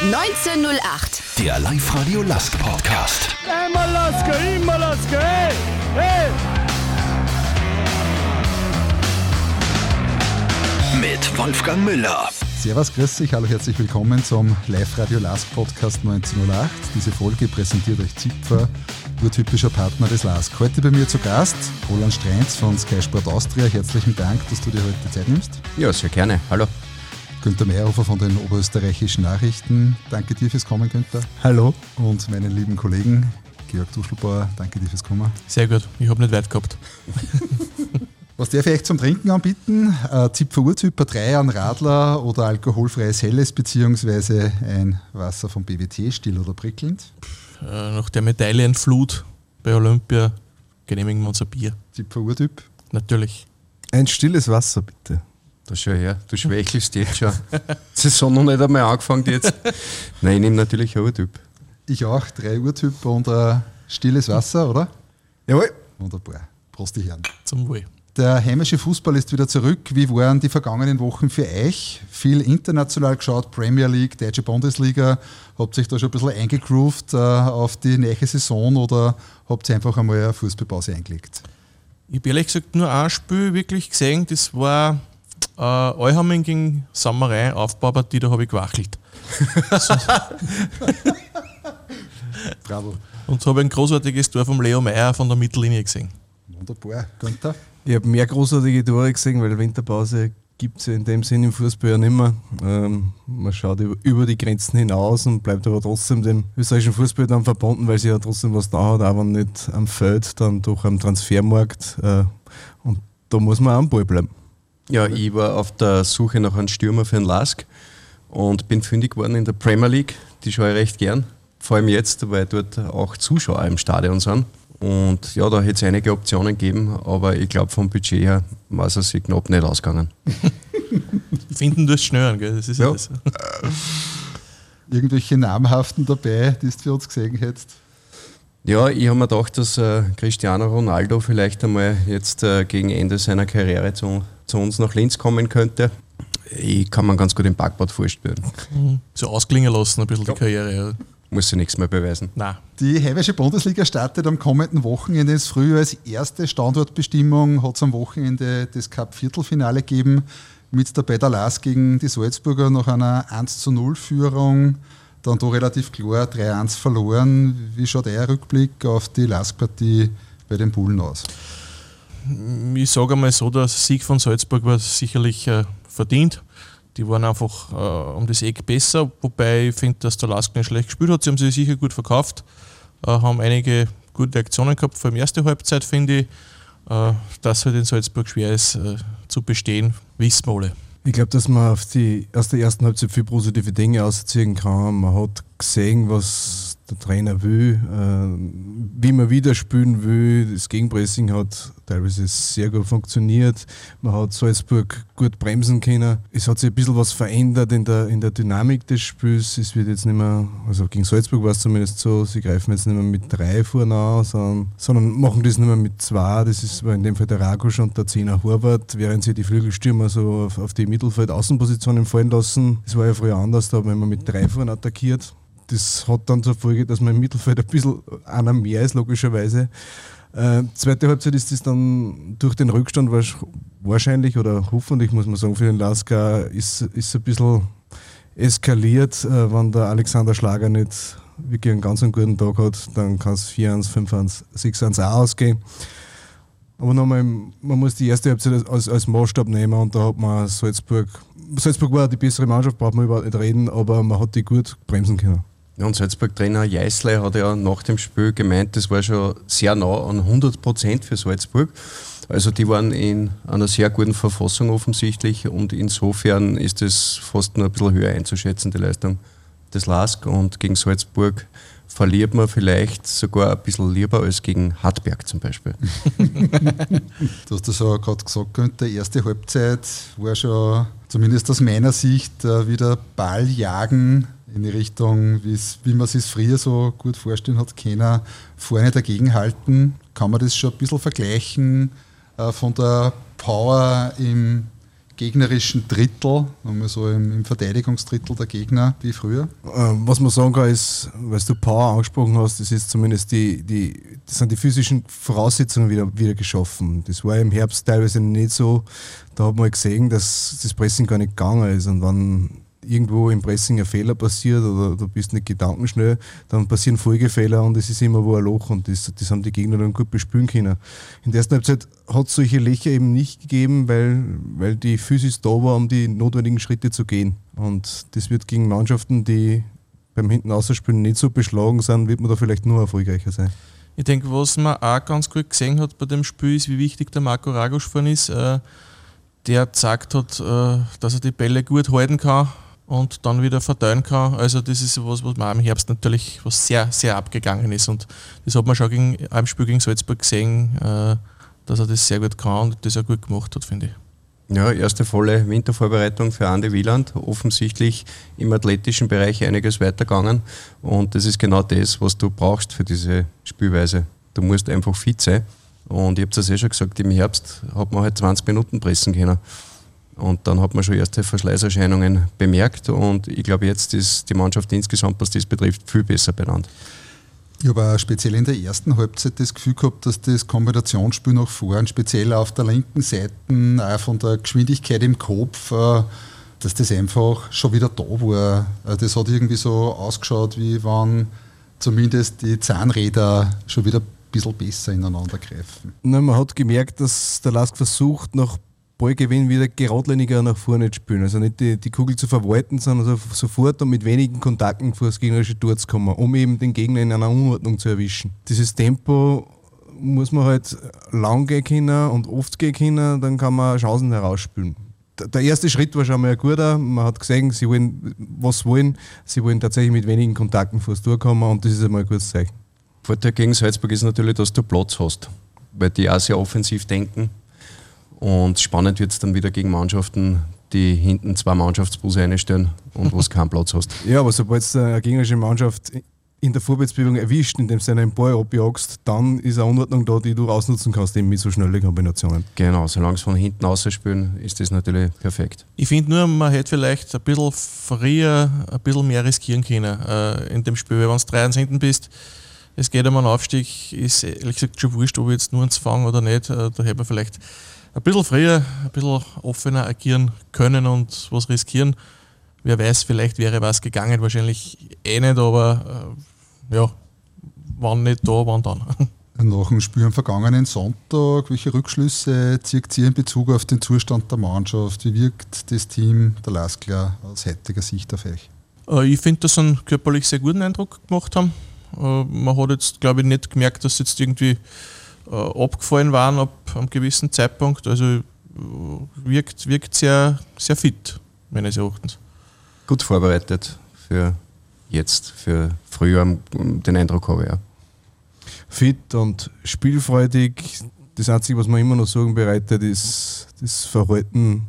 1908. Der Live-Radio Lask Podcast. Einmal Lasker, immer Lasker, hey, hey! Mit Wolfgang Müller. Servus, grüß dich, hallo, herzlich willkommen zum Live-Radio Lask Podcast 1908. Diese Folge präsentiert euch Zipfer, urtypischer Partner des Lask. Heute bei mir zu Gast Roland Streinz von Sky Sport Austria. Herzlichen Dank, dass du dir heute die Zeit nimmst. Ja, sehr gerne. Hallo. Günter Meyerhofer von den Oberösterreichischen Nachrichten. Danke dir fürs Kommen, Günther. Hallo. Und meinen lieben Kollegen Georg Duschelbauer, danke dir fürs Kommen. Sehr gut, ich habe nicht weit gehabt. Was darf ich euch zum Trinken anbieten? Äh, Zipfer Urtyp, drei an Radler oder alkoholfreies Helles beziehungsweise ein Wasser vom BWT, still oder prickelnd? Äh, nach der Medaillenflut bei Olympia genehmigen wir uns ein Bier. Zipfer Urtyp. Natürlich. Ein stilles Wasser, bitte. Da schau her, du schwächelst jetzt schon. Saison noch nicht einmal angefangen jetzt. Nein, ich nehme natürlich auch Typ. Ich auch, drei Urtyp und ein stilles Wasser, oder? Jawohl. Wunderbar. Prost, die Herren. Zum Wohl. Der heimische Fußball ist wieder zurück. Wie waren die vergangenen Wochen für euch? Viel international geschaut, Premier League, Deutsche Bundesliga. Habt ihr euch da schon ein bisschen eingegroovt äh, auf die neue Saison oder habt ihr einfach einmal eine Fußballpause eingelegt? Ich habe ehrlich gesagt nur ein Spiel wirklich gesehen, das war äh, Euhamming gegen Sammerei, Aufbaupartie, da habe ich gewachelt. Bravo. Und so habe ich ein großartiges Tor vom Leo Meyer von der Mittellinie gesehen. Wunderbar. Günther? Ich habe mehr großartige Tore gesehen, weil Winterpause gibt es ja in dem Sinn im Fußball ja nicht mehr. Ähm, man schaut über, über, die Grenzen hinaus und bleibt aber trotzdem dem österreichischen Fußball dann verbunden, weil sie ja trotzdem was da hat, aber nicht am Feld, dann durch am Transfermarkt. Äh, und da muss man am Ball bleiben. Ja, ich war auf der Suche nach einem Stürmer für den Lask und bin fündig geworden in der Premier League. Die schaue ich recht gern. Vor allem jetzt, weil dort auch Zuschauer im Stadion sind. Und ja, da hätte es einige Optionen gegeben, aber ich glaube, vom Budget her war es sich knapp nicht ausgegangen. Finden du es schnell, gell? Das ist ja. das. Irgendwelche namhaften dabei, die du für uns gesehen hättest? Ja, ich habe mir gedacht, dass äh, Cristiano Ronaldo vielleicht einmal jetzt äh, gegen Ende seiner Karriere zu, zu, uns nach Linz kommen könnte. Ich kann mir ganz gut im Backbord vorstellen. So ausklingen lassen, ein bisschen ja. die Karriere. Ja. Muss sie nichts mehr beweisen. Nein. Die Heimische Bundesliga startet am kommenden Wochenende ins Frühjahr als erste Standortbestimmung. Hat es am Wochenende das Cup-Viertelfinale gegeben. Mit dabei der Lars gegen die Salzburger nach einer 1 zu 0 Führung. Dann da relativ klar 3-1 verloren. Wie schaut euer Rückblick auf die Lars-Partie bei den Bullen aus? Ich sage einmal so, der Sieg von Salzburg war sicherlich äh, verdient. Die waren einfach äh, um das Eck besser, wobei ich finde, dass der Lask nicht schlecht gespielt hat. Sie haben sich sicher gut verkauft, äh, haben einige gute Aktionen gehabt, vor allem erste Halbzeit finde ich. Äh, dass halt in Salzburg schwer ist äh, zu bestehen, wissen wir alle. Ich glaube, dass man die, aus der ersten Halbzeit viel positive Dinge ausziehen kann. Man hat gesehen, was der Trainer will, äh, wie man wieder spielen will. Das Gegenpressing hat teilweise sehr gut funktioniert. Man hat Salzburg gut bremsen können. Es hat sich ein bisschen was verändert in der, in der Dynamik des Spiels. Es wird jetzt nicht mehr, also gegen Salzburg war es zumindest so, sie greifen jetzt nicht mehr mit drei vorne an, sondern, sondern machen das nicht mehr mit zwei. Das ist in dem Fall der Ragusch und der Zehner Horvath, während sie die Flügelstürmer so auf, auf die Mittelfeld-Außenpositionen fallen lassen. Das war ja früher anders, da haben wir mit drei vorne attackiert das hat dann zur Folge, dass im Mittelfeld ein bisschen einer mehr ist, logischerweise. Äh, zweite Halbzeit ist es dann durch den Rückstand wahrscheinlich oder hoffentlich, muss man sagen, für den Lasker ist, ist ein bisschen eskaliert. Äh, wenn der Alexander Schlager nicht wirklich einen ganz guten Tag hat, dann kann es 4-1, 5-1, 6-1 auch ausgehen. Aber nochmal, man muss die erste Halbzeit als, als Maßstab nehmen und da hat man Salzburg, Salzburg war die bessere Mannschaft, braucht man überhaupt nicht reden, aber man hat die gut bremsen können. Ja, und Salzburg-Trainer Jeißle hat ja nach dem Spiel gemeint, das war schon sehr nah an 100 Prozent für Salzburg. Also die waren in einer sehr guten Verfassung offensichtlich und insofern ist es fast nur ein bisschen höher einzuschätzen, die Leistung des LASK. Und gegen Salzburg verliert man vielleicht sogar ein bisschen lieber als gegen Hartberg zum Beispiel. du hast das ja gerade gesagt, Günther, erste Halbzeit war schon zumindest aus meiner Sicht äh, wieder Balljagen in die Richtung, wie man sich früher so gut vorstellen hat, keiner vorne dagegenhalten. Kann man das schon ein bisschen vergleichen äh, von der Power im gegnerischen Drittel, so im, im Verteidigungsdrittel der Gegner wie früher? Ähm, was man sagen kann, ist, weil du Power angesprochen hast, das ist zumindest die, die, das sind die physischen Voraussetzungen wieder, wieder geschaffen. Das war im Herbst teilweise nicht so. Da hat man gesehen, dass das Pressing gar nicht gegangen ist. Und wenn irgendwo im Pressing ein Fehler passiert oder du bist nicht gedankenschnell, dann passieren Folgefehler und es ist immer wo ein Loch und das, das haben die Gegner dann gut bespülen können. In der ersten Halbzeit hat es solche Löcher eben nicht gegeben, weil, weil die Physis da war, um die notwendigen Schritte zu gehen. Und das wird gegen Mannschaften, die beim hinten Außerspielen nicht so beschlagen sind, wird man da vielleicht nur erfolgreicher sein. Ich denke, was man auch ganz gut gesehen hat bei dem Spiel, ist, wie wichtig der Marco Ragosch von ist. Äh, der gezeigt hat, äh, dass er die Bälle gut halten kann und dann wieder verteilen kann. Also das ist was, was man im Herbst natürlich was sehr, sehr abgegangen ist. Und das hat man schon gegen, im Spiel gegen Salzburg gesehen, äh, dass er das sehr gut kann und das auch gut gemacht hat, finde ich. Ja, erste volle Wintervorbereitung für Andi Wieland. Offensichtlich im athletischen Bereich einiges weitergegangen. Und das ist genau das, was du brauchst für diese Spielweise. Du musst einfach fit sein. Und ich habe es ja eh schon gesagt, im Herbst hat man halt 20 Minuten pressen können. Und dann hat man schon erste Verschleißerscheinungen bemerkt und ich glaube, jetzt ist die Mannschaft insgesamt, was das betrifft, viel besser benannt. Ich habe auch speziell in der ersten Halbzeit das Gefühl gehabt, dass das Kombinationsspiel nach vorn, speziell auf der linken Seite, auch von der Geschwindigkeit im Kopf, äh, dass das einfach schon wieder da war. Äh, das hat irgendwie so ausgeschaut, wie wenn zumindest die Zahnräder schon wieder ein bisschen besser ineinander greifen. Na, man hat gemerkt, dass der Lask versucht, nach Ballgewinn wieder geradliniger nach vorne spielen. Also nicht die, die Kugel zu verwalten, sondern so, sofort und mit wenigen Kontakten vor das gegnerische Tor zu kommen, um eben den Gegner in einer Unordnung zu erwischen. Dieses Tempo muss man halt lang gehen können und oft gehen können, dann kann man Chancen herausspielen. Der erste Schritt war schon mal ein guter. Man hat gesehen, sie wollen was wollen. Sie wollen tatsächlich mit wenigen Kontakten vor das Tor kommen und das ist einmal ein gutes Zeichen. Vorteil gegen Salzburg ist natürlich, dass du Platz hast, weil die auch sehr offensiv denken und spannend wird es dann wieder gegen Mannschaften, die hinten zwei Mannschaftsbusse einstellen und wo es keinen Platz hast. Ja, aber sobald es eine gegnerische Mannschaft in der Vorwärtsbewegung erwischt, indem du einen Ball abjagst, dann ist eine Unordnung da, die du ausnutzen kannst, eben mit so schnellen Kombinationen. Genau, solange es von hinten ausspielen, ist das natürlich perfekt. Ich finde nur, man hätte vielleicht ein bisschen früher ein bisschen mehr riskieren können äh, in dem Spiel, weil wenn du 3 hinten bist, es geht um einen Aufstieg, ist ehrlich gesagt schon wurscht, ob ich jetzt nur ins fangen oder nicht. Äh, da hätte man vielleicht ein bisschen früher, ein bisschen offener agieren können und was riskieren. Wer weiß, vielleicht wäre was gegangen, wahrscheinlich eh nicht, aber äh, ja, wann nicht da, wann dann. Nach dem Spiel am vergangenen Sonntag, welche Rückschlüsse zieht ihr in Bezug auf den Zustand der Mannschaft? Wie wirkt das Team der Laskler aus heutiger Sicht auf euch? Äh, ich finde, dass sie einen körperlich sehr guten Eindruck gemacht haben. Äh, man hat jetzt, glaube ich, nicht gemerkt, dass sie jetzt irgendwie abgefallen waren ab einem gewissen Zeitpunkt. Also äh, wirkt, wirkt sehr, sehr fit, meines Erachtens. Gut vorbereitet für jetzt, für früher, den Eindruck habe ich ja. Fit und spielfreudig. Das Einzige, was man immer noch Sorgen bereitet, ist das Verhalten,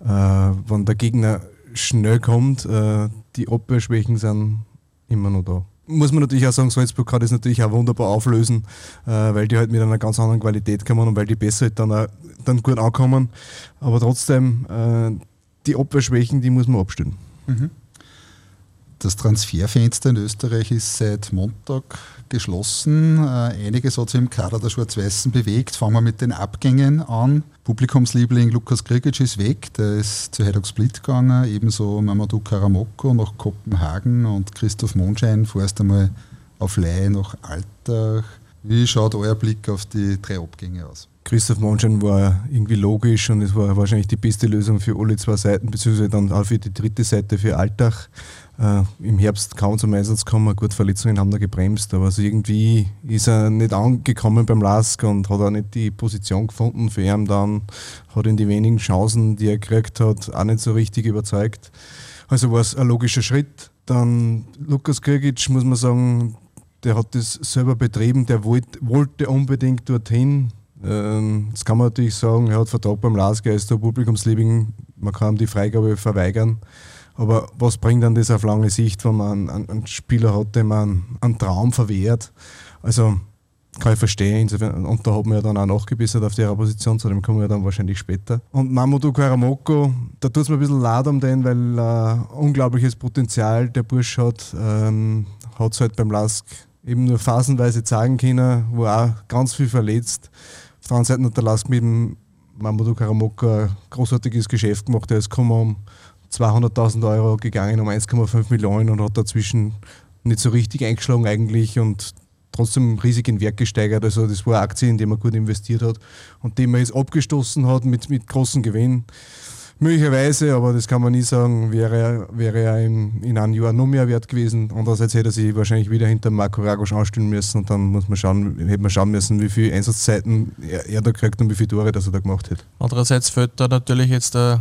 äh, wenn der Gegner schnell kommt. Äh, die Abwehrschwächen sind immer noch da muss man natürlich auch sagen, Salzburg kann das natürlich auch wunderbar auflösen, äh, weil die halt mit einer ganz anderen Qualität kommen und weil die besser halt dann, auch, dann gut ankommen. Aber trotzdem, äh, die Abwehrschwächen, die muss man abstellen. Mhm. Das Transferfenster in Österreich ist seit Montag geschlossen. Äh, einiges hat sich im Kader der Schwarz-Weißen bewegt. Fangen wir mit den Abgängen an. Publikumsliebling Lukas Krigic ist weg, der ist zu Hajduk Split gegangen, ebenso Mamadou Karamoko nach Kopenhagen und Christoph Monschein vorerst einmal auf Leihe nach Alltag. Wie schaut euer Blick auf die drei Abgänge aus? Christoph Monschein war irgendwie logisch und es war wahrscheinlich die beste Lösung für alle zwei Seiten, beziehungsweise dann auch für die dritte Seite für Alltag äh, im Herbst kaum zum Einsatz gekommen. Gut, Verletzungen haben da gebremst, aber also irgendwie ist er nicht angekommen beim Lask und hat auch nicht die Position gefunden für ihn dann. Hat in die wenigen Chancen, die er gekriegt hat, auch nicht so richtig überzeugt. Also war es ein logischer Schritt. Dann Lukas Kirgic, muss man sagen, der hat das selber betrieben, der wollt, wollte unbedingt dorthin. Ähm, das kann man natürlich sagen, er hat Vertrag beim LASK, er ist der Publikumsliebling, man kann ihm die Freigabe verweigern. Aber was bringt dann das auf lange Sicht, wenn man einen, einen Spieler hat, dem man einen Traum verwehrt? Also kann ich verstehen. Insofern, und da hat man ja dann auch nachgebessert auf ihrer Position, zu dem kommen wir dann wahrscheinlich später. Und Mamoudou Karamoko, da tut es mir ein bisschen leid um den, weil äh, unglaubliches Potenzial der Bursch hat. Ähm, hat es halt beim Lask eben nur phasenweise zeigen können, wo auch ganz viel verletzt. Auf der anderen Seite hat der Lask mit dem Mamoudou Karamoko ein großartiges Geschäft gemacht. Er ist gekommen 200.000 Euro gegangen, um 1,5 Millionen und hat dazwischen nicht so richtig eingeschlagen eigentlich und trotzdem riesig in Wert gesteigert. Also das war eine Aktie, in die man gut investiert hat und die man jetzt abgestoßen hat mit, mit großen Gewinn. Möglicherweise, aber das kann man nie sagen, wäre, wäre er in, in einem Jahr noch mehr wert gewesen. Andererseits hätte er sich wahrscheinlich wieder hinter Marco Ragos anstellen müssen und dann muss man schauen, hätte man schauen müssen, wie viele Einsatzzeiten er, er da kriegt und wie viele Tore das er da gemacht hat. Andererseits fällt da natürlich jetzt der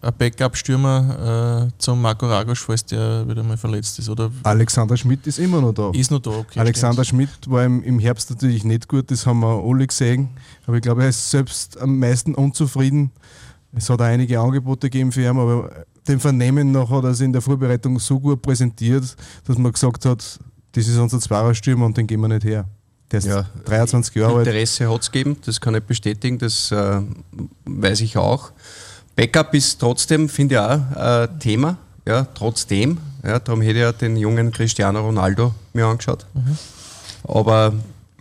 ein Backup-Stürmer äh, zum Marco Ragosch, falls der wieder mal verletzt ist. Oder Alexander Schmidt ist immer noch da. Ist noch da, okay. Alexander stimmt. Schmidt war im, im Herbst natürlich nicht gut, das haben wir alle gesehen. Aber ich glaube, er ist selbst am meisten unzufrieden. Es hat auch einige Angebote gegeben für ihn, aber dem Vernehmen nach hat er es in der Vorbereitung so gut präsentiert, dass man gesagt hat, das ist unser Zweierstürmer und den gehen wir nicht her. Der ist ja, 23 Jahre alt. Interesse hat es gegeben, das kann ich bestätigen, das äh, weiß ich auch. Backup ist trotzdem, finde ich auch, ein Thema. Ja, trotzdem. Ja, darum hätte ich ja den jungen Cristiano Ronaldo mir angeschaut. Mhm. Aber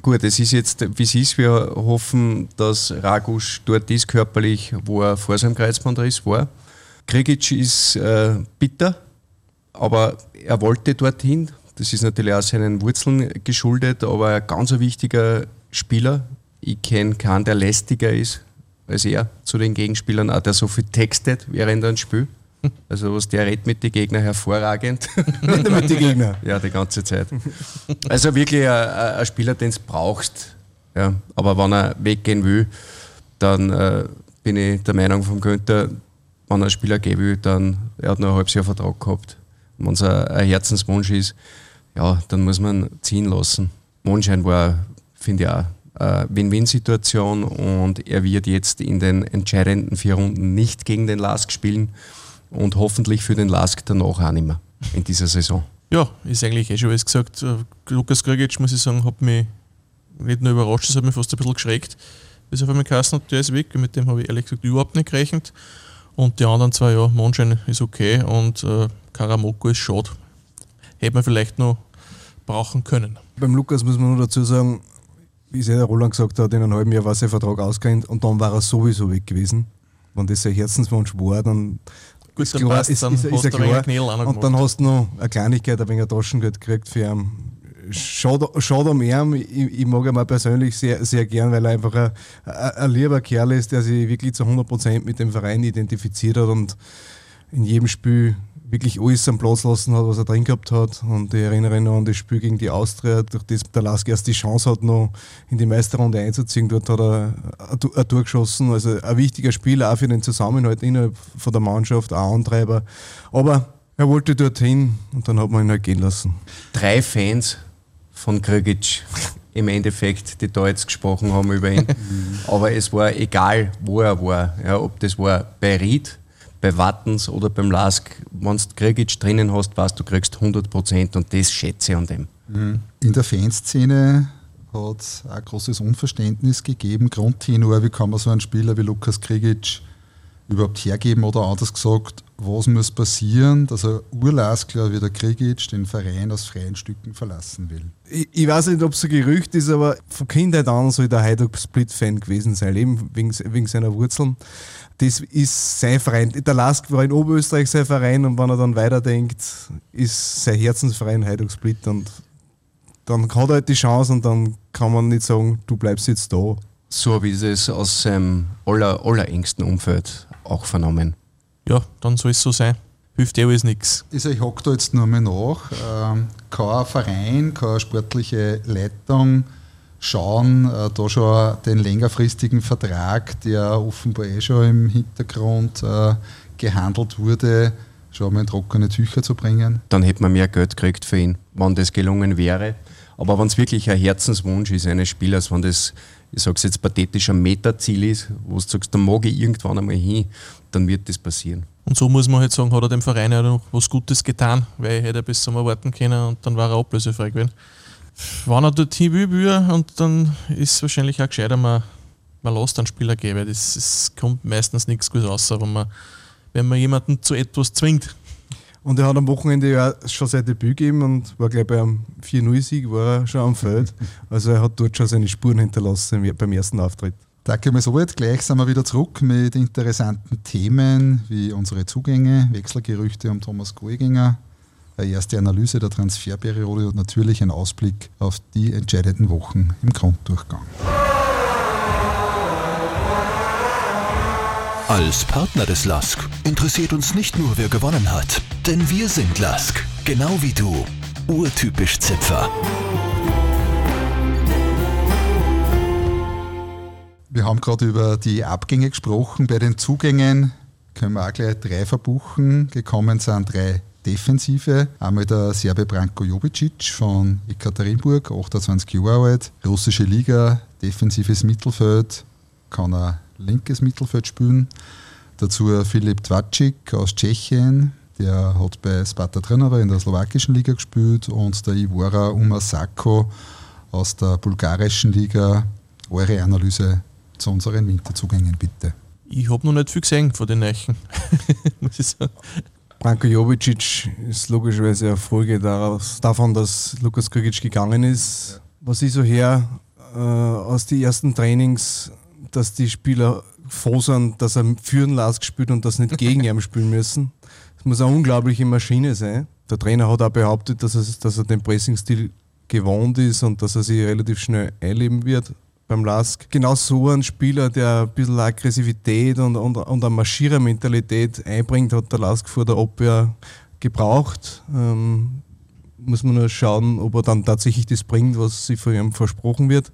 gut, es ist jetzt, wie es ist. Wir hoffen, dass Ragusch dort ist, körperlich, wo er vor seinem Kreuzbandriss war. Krigic ist äh, bitter, aber er wollte dorthin. Das ist natürlich auch seinen Wurzeln geschuldet, aber ein ganz wichtiger Spieler. Ich kenne keinen, der lästiger ist als er zu den Gegenspielern, auch der so viel textet während einem Spiel. Also was der redet mit den Gegnern hervorragend. mit den Gegnern? Ja, die ganze Zeit. Also wirklich ein, ein Spieler, den du brauchst. Ja, aber wenn er weggehen will, dann äh, bin ich der Meinung von Günther, wenn er einen Spieler gehen will, dann er hat noch ein halbes Jahr Vertrag gehabt. Wenn es ein, ein Herzenswunsch ist, ja, dann muss man ziehen lassen. Mondschein war, finde ich auch, Win-Win-Situation und er wird jetzt in den entscheidenden vier Runden nicht gegen den Lask spielen und hoffentlich für den Lask danach auch nicht mehr in dieser Saison. Ja, ist eigentlich eh schon alles gesagt. Äh, Lukas Krigic, muss ich sagen, hat mich nicht nur überrascht, das hat mich fast ein bisschen geschreckt. Bis auf einmal geheißen hat, der ist weg. Mit dem habe ich ehrlich gesagt überhaupt nicht gerechnet. Und die anderen zwei, ja, Monschein ist okay und äh, Karamoko ist schade. Hätte man vielleicht noch brauchen können. Beim Lukas muss man nur dazu sagen, wie es ja der Roland gesagt hat, in einem halben Jahr war sein Vertrag ausgehend und dann war er sowieso weg gewesen. Wenn das sein Herzenswunsch war, dann Gut, ist dann klar, ist, dann ist, ist, ist klar. Und dann hast du noch eine Kleinigkeit, ein wenig Taschengeld gekriegt für ihn. Schade, schade um ihn, ich, ich, mag ihn mal persönlich sehr, sehr gern, weil er einfach ein, ein, ein lieber Kerl ist, der sich wirklich zu 100% mit dem Verein identifiziert hat und in jedem Spiel wirklich alles am Platz lassen hat, was er drin gehabt hat. Und ich erinnere noch an das Spiel gegen die Austria, durch das der Lask erst die Chance hat, noch in die Meisterrunde einzuziehen. Dort hat er ein Tor geschossen. Also ein wichtiger Spieler auch für den Zusammenhalt innerhalb von der Mannschaft, auch Antreiber. Aber er wollte dorthin und dann hat man ihn halt gehen lassen. Drei Fans von Krigic im Endeffekt, die da jetzt gesprochen haben über ihn. Aber es war egal, wo er war. Ja, ob das war bei Ried, bei Wattens oder beim Lask, wenn du Krigic drinnen hast, weißt du, kriegst 100 Prozent und das schätze ich an dem. Mhm. In der Fanszene hat es ein großes Unverständnis gegeben. Grundtenor, wie kann man so einen Spieler wie Lukas Krigic überhaupt hergeben oder anders gesagt, was muss passieren, dass er Urlaskler wie der Krigic den Verein aus freien Stücken verlassen will? Ich, ich weiß nicht, ob es ein Gerücht ist, aber von Kindheit an soll der Heiduk Split-Fan gewesen sein, eben wegen, wegen seiner Wurzeln das ist sein Verein. Der Lask war in Oberösterreich sein Verein und wenn er dann weiterdenkt, ist sein Herzensverein Heiduk Split und dann hat er halt die Chance und dann kann man nicht sagen, du bleibst jetzt da. So habe ich das aus seinem aller, allerengsten Umfeld auch vernommen. Ja, dann soll es so sein. Hilft eh alles nichts. Also ich hake da jetzt nur mal nach. Ähm, kein Verein, keine sportliche Leitung schauen, äh, da schon den längerfristigen Vertrag, der offenbar eh schon im Hintergrund äh, gehandelt wurde, schon mal in trockene Tücher zu bringen. Dann hätte man mehr Geld gekriegt für ihn, wenn das gelungen wäre. Aber wenn es wirklich ein Herzenswunsch ist eines Spielers, wenn das, ich sage es jetzt pathetisch, ein Metaziel ist, wo du sagst, da mag ich irgendwann einmal hin, dann wird das passieren. Und so muss man halt sagen, hat er dem Verein ja noch was Gutes getan, weil er hätte bis zum warten können und dann war er ablösefrei gewesen. Wenn er dorthin will, will er, und dann ist es wahrscheinlich auch gescheiter, man, man lässt einen Spieler gehen, weil das, das kommt meistens nichts gut raus, wenn man, wenn man jemanden zu etwas zwingt. Und er hat am Wochenende ja schon sein Debüt gegeben und war gleich beim 4-0-Sieg war er schon am Feld. Also er hat dort schon seine Spuren hinterlassen beim ersten Auftritt. Danke mal so weit. Gleich sind wir wieder zurück mit interessanten Themen wie unsere Zugänge, Wechselgerüchte um Thomas Goeginger, eine erste Analyse der Transferperiode und natürlich ein Ausblick auf die entscheidenden Wochen im Grunddurchgang. Als Partner des LASK interessiert uns nicht nur, wer gewonnen hat, denn wir sind LASK, genau wie du. Urtypisch Zipfer. Wir haben gerade über die Abgänge gesprochen. Bei den Zugängen können wir auch gleich drei verbuchen. Gekommen sind drei Defensive. Einmal der Serbe Branko Jobicic von Ekaterinburg, 28 Jahre alt. Russische Liga, defensives Mittelfeld, kann er linkes Mittelfeld spielen. Dazu Filip Tvacic aus Tschechien, der hat bei Sparta Trnava in der slowakischen Liga gespielt und der Ivora Umasako aus der bulgarischen Liga. Eure Analyse zu unseren Winterzugängen bitte. Ich habe noch nicht viel gesehen von den Neichen, muss ich sagen. Branko Jovicic ist logischerweise eine Folge daraus, davon, dass Lukas Krigic gegangen ist. Was ich so her äh, aus den ersten Trainings, dass die Spieler froh sind, dass er für den Lask spielt und das nicht gegen ihn spielen müssen. Das muss eine unglaubliche Maschine sein. Der Trainer hat auch behauptet, dass er, dass er den Pressingstil gewohnt ist und dass er sich relativ schnell einleben wird beim Lask. Genau so ein Spieler, der ein bisschen Aggressivität und, und, und eine Marschierermentalität einbringt, hat der Lask vor der Abwehr gebraucht. Ähm, muss man nur schauen, ob er dann tatsächlich das bringt, was sich von ihm versprochen wird.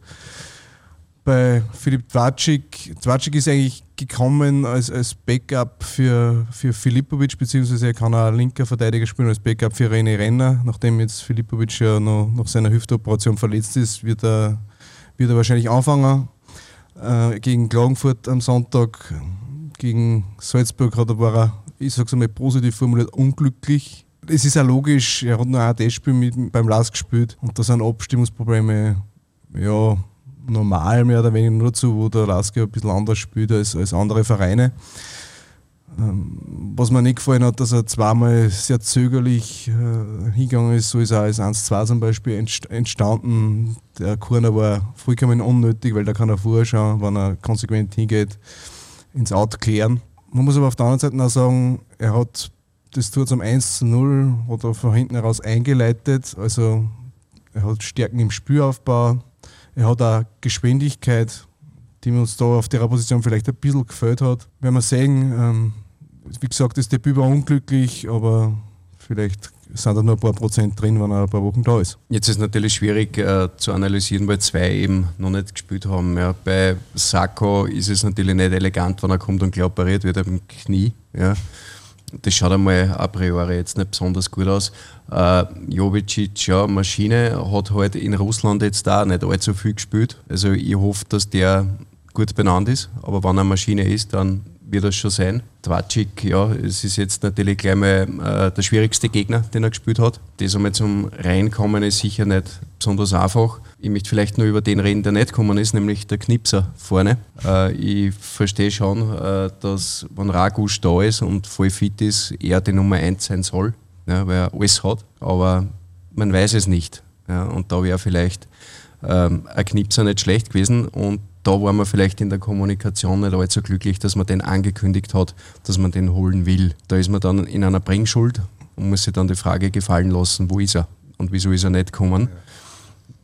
Bei Filip Dvacic, Dvacic ist eigentlich gekommen als, als Backup für, für Filipovic, beziehungsweise er kann auch linker Verteidiger spielen als Backup für René Renner. Nachdem jetzt Filipovic ja noch nach seiner Hüftoperation verletzt ist, wird er wird er wahrscheinlich anfangen. Äh, gegen Klagenfurt am Sonntag, gegen Salzburg hat er, war er, ich sage es einmal positiv formuliert, unglücklich. Es ist ja logisch, er hat nur ein Testspiel beim LAS gespielt und da sind Abstimmungsprobleme ja, normal mehr oder weniger nur dazu, wo der Lasker ein bisschen anders spielt als, als andere Vereine. Ähm, was mir nicht gefallen hat, dass er zweimal sehr zögerlich äh, hingegangen ist, so ist er als 1-2 zum Beispiel entstanden. Der Corner war vollkommen unnötig, weil da kann er vorschauen, wenn er konsequent hingeht, ins Out klären. Man muss aber auf der anderen Seite auch sagen, er hat das Tor zum 1 0 hat er von hinten heraus eingeleitet. Also er hat Stärken im Spielaufbau, er hat auch Geschwindigkeit, die uns da auf der Position vielleicht ein bisschen gefällt hat. Wenn wir sehen, ähm, wie gesagt, das Debüt war unglücklich, aber vielleicht sind da nur ein paar Prozent drin, wenn er ein paar Wochen da ist. Jetzt ist es natürlich schwierig äh, zu analysieren, weil zwei eben noch nicht gespielt haben. Ja. Bei Sako ist es natürlich nicht elegant, wenn er kommt und gleich operiert wird am Knie. Ja. Das schaut einmal a priori jetzt nicht besonders gut aus. Äh, Jovicic, ja, Maschine, hat halt in Russland jetzt da nicht allzu viel gespielt. Also ich hoffe, dass der gut benannt ist, aber wenn er Maschine ist, dann wird das schon sein. Twatschik, ja, es ist jetzt natürlich gleich mal äh, der schwierigste Gegner, den er gespielt hat. Das einmal zum Reinkommen ist sicher nicht besonders einfach. Ich möchte vielleicht nur über den reden, der nicht gekommen ist, nämlich der Knipser vorne. Äh, ich verstehe schon, äh, dass wenn Ragusch da ist und voll fit ist, er die Nummer 1 sein soll, ja, weil er alles hat, aber man weiß es nicht. Ja, und da wäre vielleicht ähm, ein Knipser nicht schlecht gewesen und da waren wir vielleicht in der Kommunikation nicht allzu glücklich, dass man den angekündigt hat, dass man den holen will. Da ist man dann in einer Bringschuld und muss sich dann die Frage gefallen lassen, wo ist er und wieso ist er nicht gekommen. Ja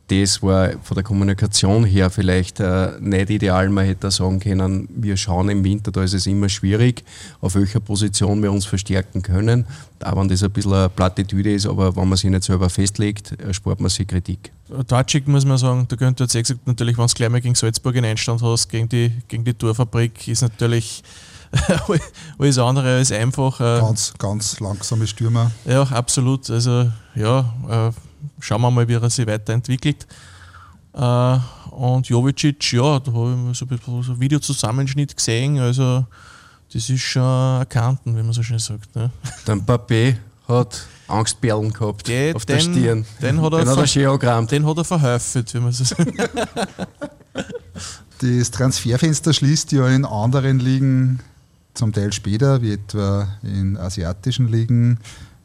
das war von der Kommunikation her vielleicht äh, nicht ideal. Man hätte sagen können, wir schauen im Winter, da ist es immer schwierig, auf welcher Position wir uns verstärken können. Auch wenn das ein bisschen eine Plattitüde ist, aber wenn man sich nicht selber festlegt, erspart man sich Kritik. Tatschik muss man sagen, da könnte jetzt gesagt, natürlich, wenn du gleich mal gegen Salzburg in Einstand hast, gegen die, gegen die Torfabrik, ist natürlich alles andere als einfach. Äh, ganz, ganz langsame Stürmer. Ja, absolut. Also ja, äh, schauen wir mal, wie er sich weiterentwickelt. Äh, und Jovicic, ja, da habe ich so ein so Videozusammenschnitt gesehen, also das ist schon erkannten, wie man so schön sagt. Ne? Der Mbappé hat Angstperlen gehabt Der- auf der den- Stirn. den hat er den hat er ver- schön angerammt. Den hat er verhäufelt, wie man so sagt. Das Transferfenster schließt ja in anderen Ligen zum Teil später, wie etwa in asiatischen Ligen,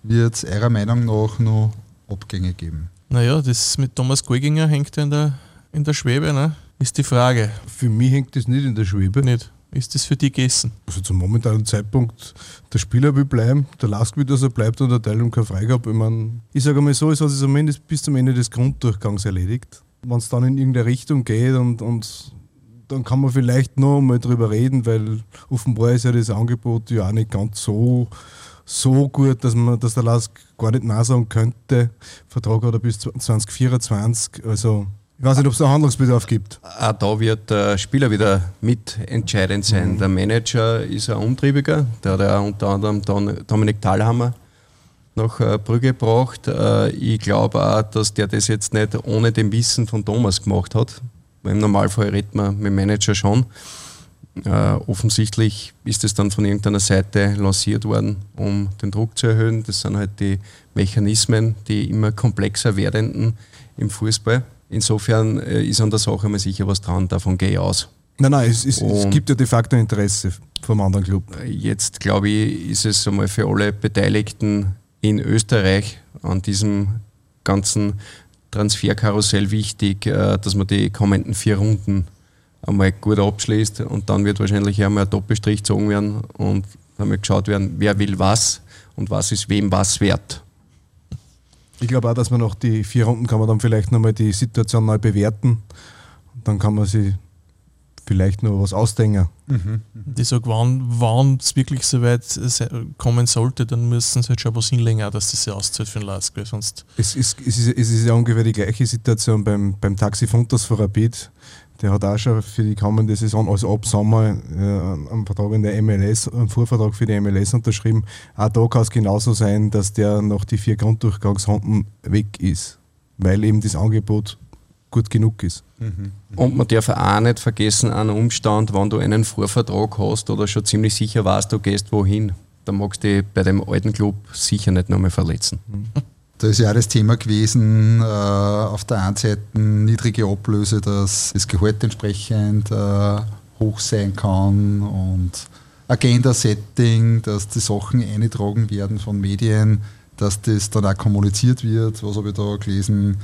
wird es eurer Meinung nach noch Abgänge geben. Naja, das mit Thomas Golginger hängt ja in der, in der Schwebe, ne? Ist die Frage. Für mich hängt das nicht in der Schwebe. Nicht. Ist das für die gegessen? Also zum momentanen Zeitpunkt, der Spieler will bleiben, der Lask will, dass er bleibt und der Teilung keine Freigabe. Ich, mein, ich sage mal so, es hat sich zumindest bis zum Ende des Grunddurchgangs erledigt. Wenn es dann in irgendeine Richtung geht und, und dann kann man vielleicht noch mal drüber reden, weil offenbar ist ja das Angebot ja auch nicht ganz so, so gut, dass, man, dass der Lask gar nicht Nein sagen könnte. Vertrag hat er bis 2024. Also ich weiß nicht, ob es da Handlungsbedarf gibt. Auch da wird der Spieler wieder mitentscheidend sein. Der Manager ist ein Umtriebiger, der hat ja unter anderem Don- Dominik Thalhammer nach äh, Brügge gebracht. Äh, Ich glaube auch, dass der das jetzt nicht ohne dem Wissen von Thomas gemacht hat. Im Normalfall redet man mit dem Manager schon. Äh, offensichtlich ist es dann von irgendeiner Seite lanciert worden, um den Druck zu erhöhen. Das sind halt die Mechanismen, die immer komplexer werdenden im Fußball. Insofern äh, ist an der Sache mal sicher was dran, davon gehe ich aus. Nein, nein, es, es, es gibt ja de facto Interesse vom anderen Club. Jetzt glaube ich, ist es einmal für alle Beteiligten in Österreich an diesem ganzen Transferkarussell wichtig, äh, dass man die kommenden vier Runden einmal gut abschließt und dann wird wahrscheinlich einmal ein Doppelstrich gezogen werden und dann wird geschaut werden, wer will was und was ist wem was wert. Ich glaube auch, dass man nach die vier Runden kann man dann vielleicht nochmal die Situation neu bewerten. Und dann kann man sich vielleicht noch was ausdenken. Ich sage, wann es wirklich so weit kommen sollte, dann müssen sie halt schon was hinlegen, auch, dass das sich auszahlt für den Lask, weil sonst Es ist, es, ist, es ist ja ungefähr die gleiche Situation beim, beim Taxi Funtas von Rapid. Der hat auch schon für die kommende Saison, also ab Sommer, äh, einen Vertrag in der MLS, einen Vorvertrag für die MLS unterschrieben. Auch da kann es genauso sein, dass der nach die vier Grunddurchgangsrunden weg ist, weil eben das Angebot gut genug ist. Und man darf auch nicht vergessen, einen Umstand, wenn du einen Vorvertrag hast oder schon ziemlich sicher weißt, du gehst wohin, dann magst du dich bei dem alten Club sicher nicht nochmal verletzen. Da ist ja auch das Thema gewesen, äh, auf der einen Seite niedrige Ablöse, dass das Gehalt entsprechend äh, hoch sein kann und Agenda-Setting, dass die Sachen eingetragen werden von Medien, dass das dann auch kommuniziert wird. Was habe ich da gelesen?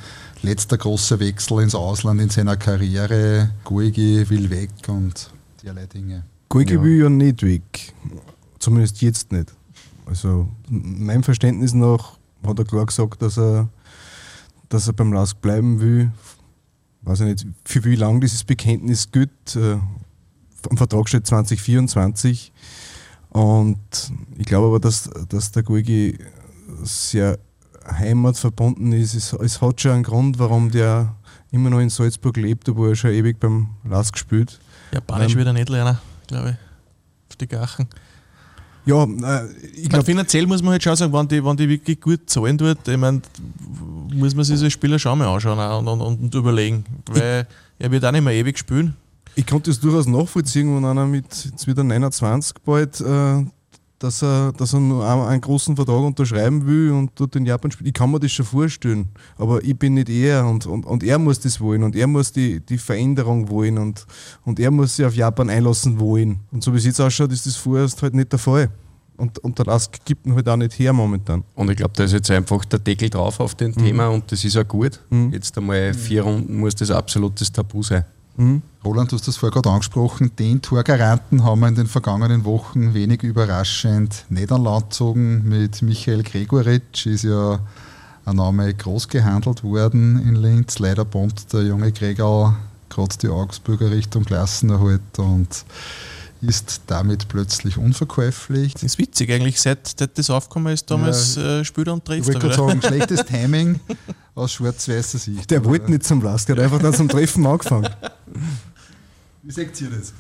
Letzter großer Wechsel ins Ausland in seiner Karriere, Guigi will weg und derlei Dinge. Golgi Ja. will ja nicht weg. Zumindest jetzt nicht. Also, m- meinem Verständnis nach hat er klar gesagt, dass er, dass er beim Lask bleiben will. Weiß ich nicht, für wie lange dieses Bekenntnis gilt. Äh, Am Vertrag steht 2024. Und ich glaube aber, dass, dass der Golgi sehr heimatverbunden ist. Es, es hat schon einen Grund, warum der immer noch in Salzburg lebt, obwohl er schon ewig beim Lask spielt. Japanisch Ähm. wird er nicht lernen, glaube ich. Auf die Gachen. Ja, äh, ich glaube, finanziell muss man halt schon sagen, wenn die, wenn die wirklich gut zahlen tut, ich meine, muss man sich so Spieler schon mal anschauen auch und, und, und überlegen. Weil er wird auch nicht mehr ewig spielen. ich konnte es durchaus nachvollziehen, wenn einer mit jetzt wieder 29 bald, äh, dass er, dass er nur einen, großen Vertrag unterschreiben will und dort in Japan spielt. Ich kann mir das schon vorstellen, aber ich bin nicht er und, und, und er muss das wollen und er muss die, die Veränderung wollen und, und er muss sich auf Japan einlassen wollen. Und so wie es jetzt ausschaut, ist das vorerst halt nicht der Fall. Und, und der Lask gibt ihn halt auch nicht her momentan. Und ich glaube, da ist jetzt einfach der Deckel drauf auf dem Thema und das ist auch gut. Jetzt einmal vier Runden muss das absolutes Tabu sein. Roland, du hast das vorher gerade angesprochen, den Torgaranten haben wir in den vergangenen Wochen wenig überraschend nicht an Land gezogen. Mit Michael Gregoritsch ist ja ein Name groß gehandelt worden in Linz. Leider bombt der junge Gregor gerade die Augsburger Richtung Klassenerhalt und ist damit plötzlich unverkäuflich. Das ist witzig eigentlich, seit, seit das aufgekommen ist, damals äh, spielt er und Ich trifft wollte er gerade sagen, schlechtes Timing aus schwarz-weißer Sicht. Der wollte nicht zum Lask, der hat einfach dann zum Treffen angefangen. Wie seht ihr das?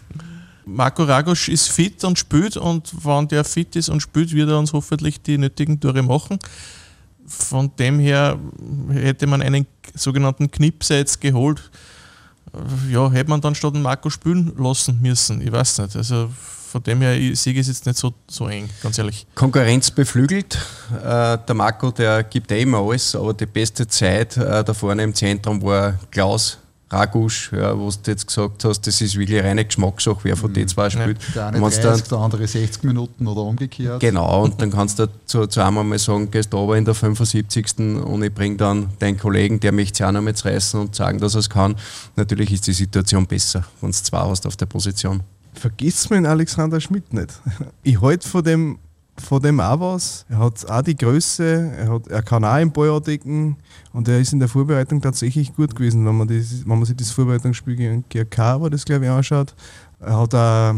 Marco Ragosch ist fit und spielt und wenn der fit ist und spielt, wird er uns hoffentlich die nötigen Tore machen. Von dem her hätte man einen sogenannten Knipser jetzt geholt. Ja, hätte man dann statt den Marco spielen lassen müssen. Ich weiß nicht. Also von dem her, ich sehe es jetzt nicht so, so eng, ganz ehrlich. Konkurrenz beflügelt. Äh, der Marco, der gibt eh immer alles, aber die beste Zeit äh, da vorne im Zentrum war Klaus Ragusch, ja, wo du jetzt gesagt hast, das ist wirklich reine Geschmackssache, wer von mhm. den zwei spielt. Der eine 30, dann, der andere 60 Minuten oder umgekehrt. Genau, und dann kannst du zu, zu einmal mal sagen, gehst du aber in der 75. und ich bringe dann deinen Kollegen, der möchte sich auch noch mit reißen und sagen, dass er es kann. Natürlich ist die Situation besser, wenn du zwei hast auf der Position. Vergiss mir Alexander Schmidt nicht. Ich halte von dem von dem auch was. Er hat auch die Größe, er, hat, er kann auch im Ball decken und er ist in der Vorbereitung tatsächlich gut gewesen, wenn man, das, wenn man sich das Vorbereitungsspiel gegen GRK war, das glaube ich anschaut. Er hat auch,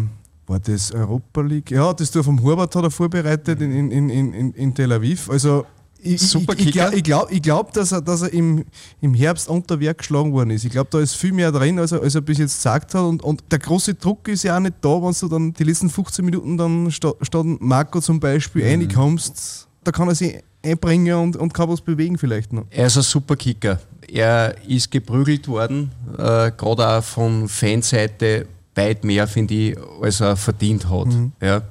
war das Europa League? Ja, das Tor vom Hubert hat er vorbereitet in, in, in, in, in Tel Aviv. Also ich, Super ich, ich, glaube, ich glaub, dass er, dass er im, im Herbst unter Werk geschlagen worden ist. Ich glaube, da ist viel mehr drin, als er, als er bis jetzt gesagt hat. Und, und der große Druck ist ja auch nicht da, wenn du dann die letzten 15 Minuten dann statt, statt Marco zum Beispiel mhm. reinkommst. Da kann er sich einbringen und, und kann was bewegen vielleicht noch. Er ist ein super Kicker. Er ist geprügelt worden, äh, gerade auch von Fanseite weit mehr, finde ich, als er verdient hat. Mhm. Ja.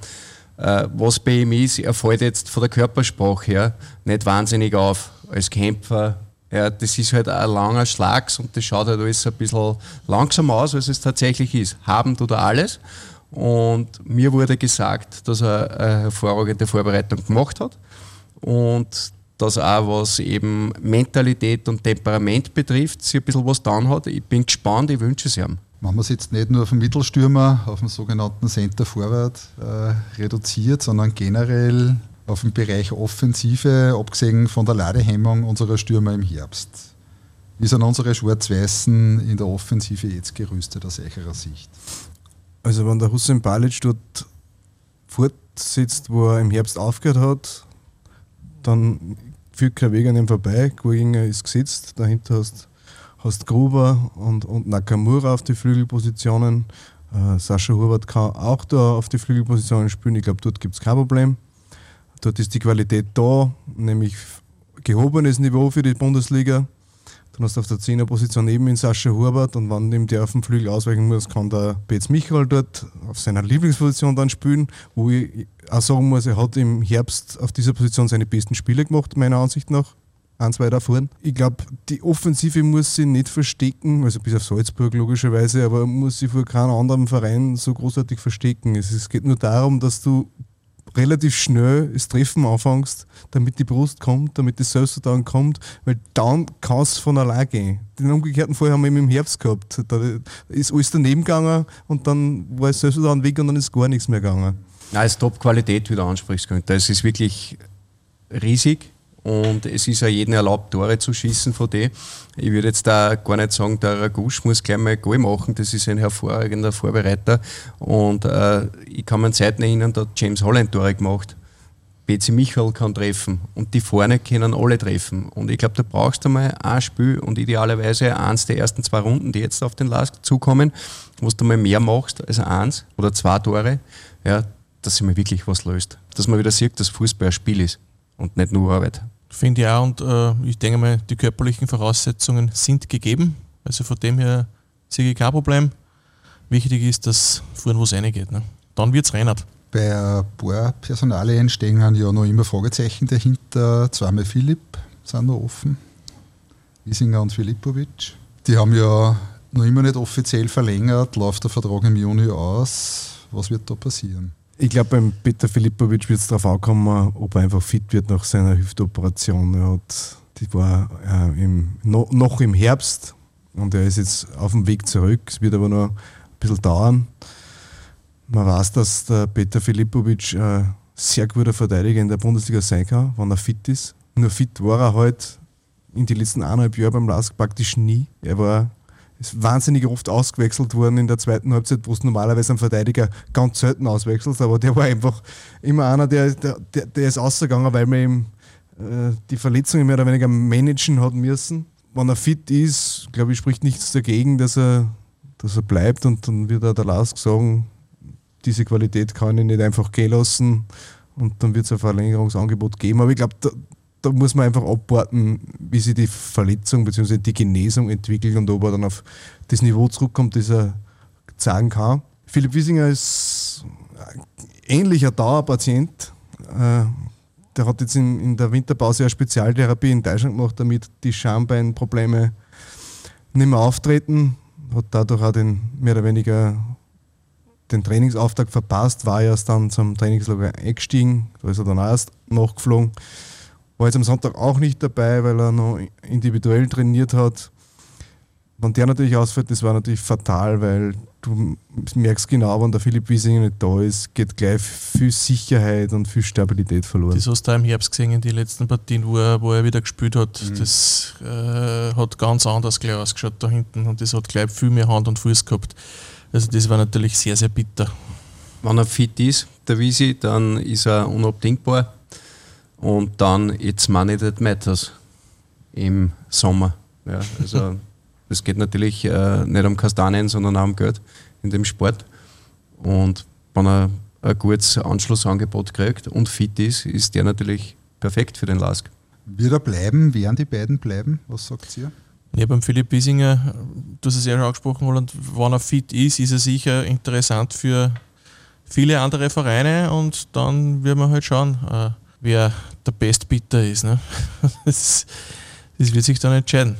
Äh, was bei ihm ist, er fällt jetzt von der Körpersprache her nicht wahnsinnig auf als Kämpfer. Ja, das ist halt ein langer Schlag und das schaut halt alles ein bisschen langsam aus, als es tatsächlich ist. Haben tut er alles. Und mir wurde gesagt, dass er eine hervorragende Vorbereitung gemacht hat und dass auch was eben Mentalität und Temperament betrifft, sich ein bisschen was getan hat. Ich bin gespannt, ich wünsche es ihm. Wenn man es jetzt nicht nur auf den Mittelstürmer, auf den sogenannten Center Forward äh, reduziert, sondern generell auf den Bereich Offensive, abgesehen von der Ladehemmung unserer Stürmer im Herbst. Wie sind unsere Schwarz-Weißen in der Offensive jetzt gerüstet aus eurer Sicht? Also wenn der Hussein Balic dort fortsitzt, wo er im Herbst aufgehört hat, dann führt kein Weg an ihm vorbei. Gurginger ist gesetzt, dahinter hast hast Gruber und, und Nakamura auf die Flügelpositionen. Äh, Sascha Hubert kann auch da auf die Flügelpositionen spielen. Ich glaube, dort gibt es kein Problem. Dort ist die Qualität da, nämlich gehobenes Niveau für die Bundesliga. Dann hast du auf der 10er Position neben ihn Sascha Hubert und wenn ihm der auf dem Flügel ausweichen muss, kann der Petz Michael dort auf seiner Lieblingsposition dann spielen, wo ich auch sagen muss, er hat im Herbst auf dieser Position seine besten Spiele gemacht, meiner Ansicht nach ein, zwei davor. Ich glaube, die Offensive muss sie nicht verstecken, also bis auf Salzburg logischerweise, aber muss sie vor keinem anderen Verein so großartig verstecken. Es geht nur darum, dass du relativ schnell das Treffen anfängst, damit die Brust kommt, damit das Selbstvertrauen kommt, weil dann kann es von allein gehen. Den umgekehrten Fall haben wir im Herbst gehabt. Da ist alles daneben gegangen und dann war das Selbstvertrauen weg und dann ist gar nichts mehr gegangen. Als Top-Qualität, wie du ansprichst, das ist wirklich riesig und es ist ja jedem erlaubt, Tore zu schießen von denen. Ich würde jetzt da gar nicht sagen, der Ragusch muss gleich mal Goal machen, das ist ein hervorragender Vorbereiter. Und äh, ich kann an Zeiten erinnern, da hat James Holland Tore gemacht. BC Michael kann treffen und die vorne können alle treffen. Und ich glaube, da brauchst du mal ein Spiel und idealerweise eins der ersten zwei Runden, die jetzt auf den Lask zukommen, wo du mal mehr machst als eins oder zwei Tore, ja, dass sich mal wirklich was löst. Dass man wieder sieht, dass Fußball ein Spiel ist und nicht nur Arbeit. Finde ich auch und äh, ich denke mal, die körperlichen Voraussetzungen sind gegeben. Also von dem her sehe ich kein Problem. Wichtig ist, dass vorhin was reingeht. Ne? Dann wird es reinert. Bei ein paar Personalien stehen ja noch immer Fragezeichen dahinter. Zweimal Philipp sind noch offen. Isinger und Filipovic. Die haben ja noch immer nicht offiziell verlängert, läuft der Vertrag im Juni aus. Was wird da passieren? Ich glaube, beim Peter Filipovic wird es darauf ankommen, ob er einfach fit wird nach seiner Hüftoperation. Er hat, die war äh, im, no, noch im Herbst und er ist jetzt auf dem Weg zurück. Es wird aber noch ein bisschen dauern. Man weiß, dass der Peter Filipovic äh, sehr guter Verteidiger in der Bundesliga sein kann, wenn er fit ist. Nur fit war er halt in den letzten eineinhalb Jahren beim Lask praktisch nie. Er war ist wahnsinnig oft ausgewechselt worden in der zweiten Halbzeit, wo es normalerweise ein Verteidiger ganz selten auswechselt, aber der war einfach immer einer, der, der, der ist ausgegangen, weil man ihm äh, die Verletzungen mehr oder weniger managen hat müssen. Wenn er fit ist, glaube ich, spricht nichts dagegen, dass er, dass er bleibt und dann wird er der Lask sagen, diese Qualität kann ich nicht einfach gehen lassen und dann wird es ein Verlängerungsangebot geben. Aber ich glaube, da muss man einfach abwarten, wie sich die Verletzung bzw. die Genesung entwickelt und ob er dann auf das Niveau zurückkommt, das er zeigen kann. Philipp Wiesinger ist ähnlicher Dauerpatient. Äh, der hat jetzt in, in der Winterpause eine Spezialtherapie in Deutschland gemacht, damit die Schambeinprobleme nicht mehr auftreten. Hat dadurch auch den, mehr oder weniger den Trainingsauftakt verpasst, war erst dann zum Trainingslager eingestiegen, da ist er dann auch erst nachgeflogen. War jetzt am Sonntag auch nicht dabei, weil er noch individuell trainiert hat. Wenn der natürlich ausfällt, das war natürlich fatal, weil du merkst genau, wenn der Philipp Wiesinger nicht da ist, geht gleich viel Sicherheit und viel Stabilität verloren. Das hast du auch im Herbst gesehen in den letzten Partien, wo er, wo er wieder gespielt hat. Mhm. Das äh, hat ganz anders gleich ausgeschaut da hinten und das hat gleich viel mehr Hand und Fuß gehabt. Also das war natürlich sehr, sehr bitter. Wenn er fit ist, der Wiesi, dann ist er unabdingbar. Und dann It's Money That Matters im Sommer. Ja, also es geht natürlich äh, nicht um Kastanien, sondern auch um Geld in dem Sport. Und wenn er ein gutes Anschlussangebot kriegt und fit ist, ist der natürlich perfekt für den Lask. Wird er bleiben? Werden die beiden bleiben? Was sagt ihr? Ja, beim Philipp Wiesinger, du hast es ja schon angesprochen, Roland, wenn er fit ist, ist er sicher interessant für viele andere Vereine und dann wird man halt schauen, äh, wer der Bestbitter ist. Ne? Das, das wird sich dann entscheiden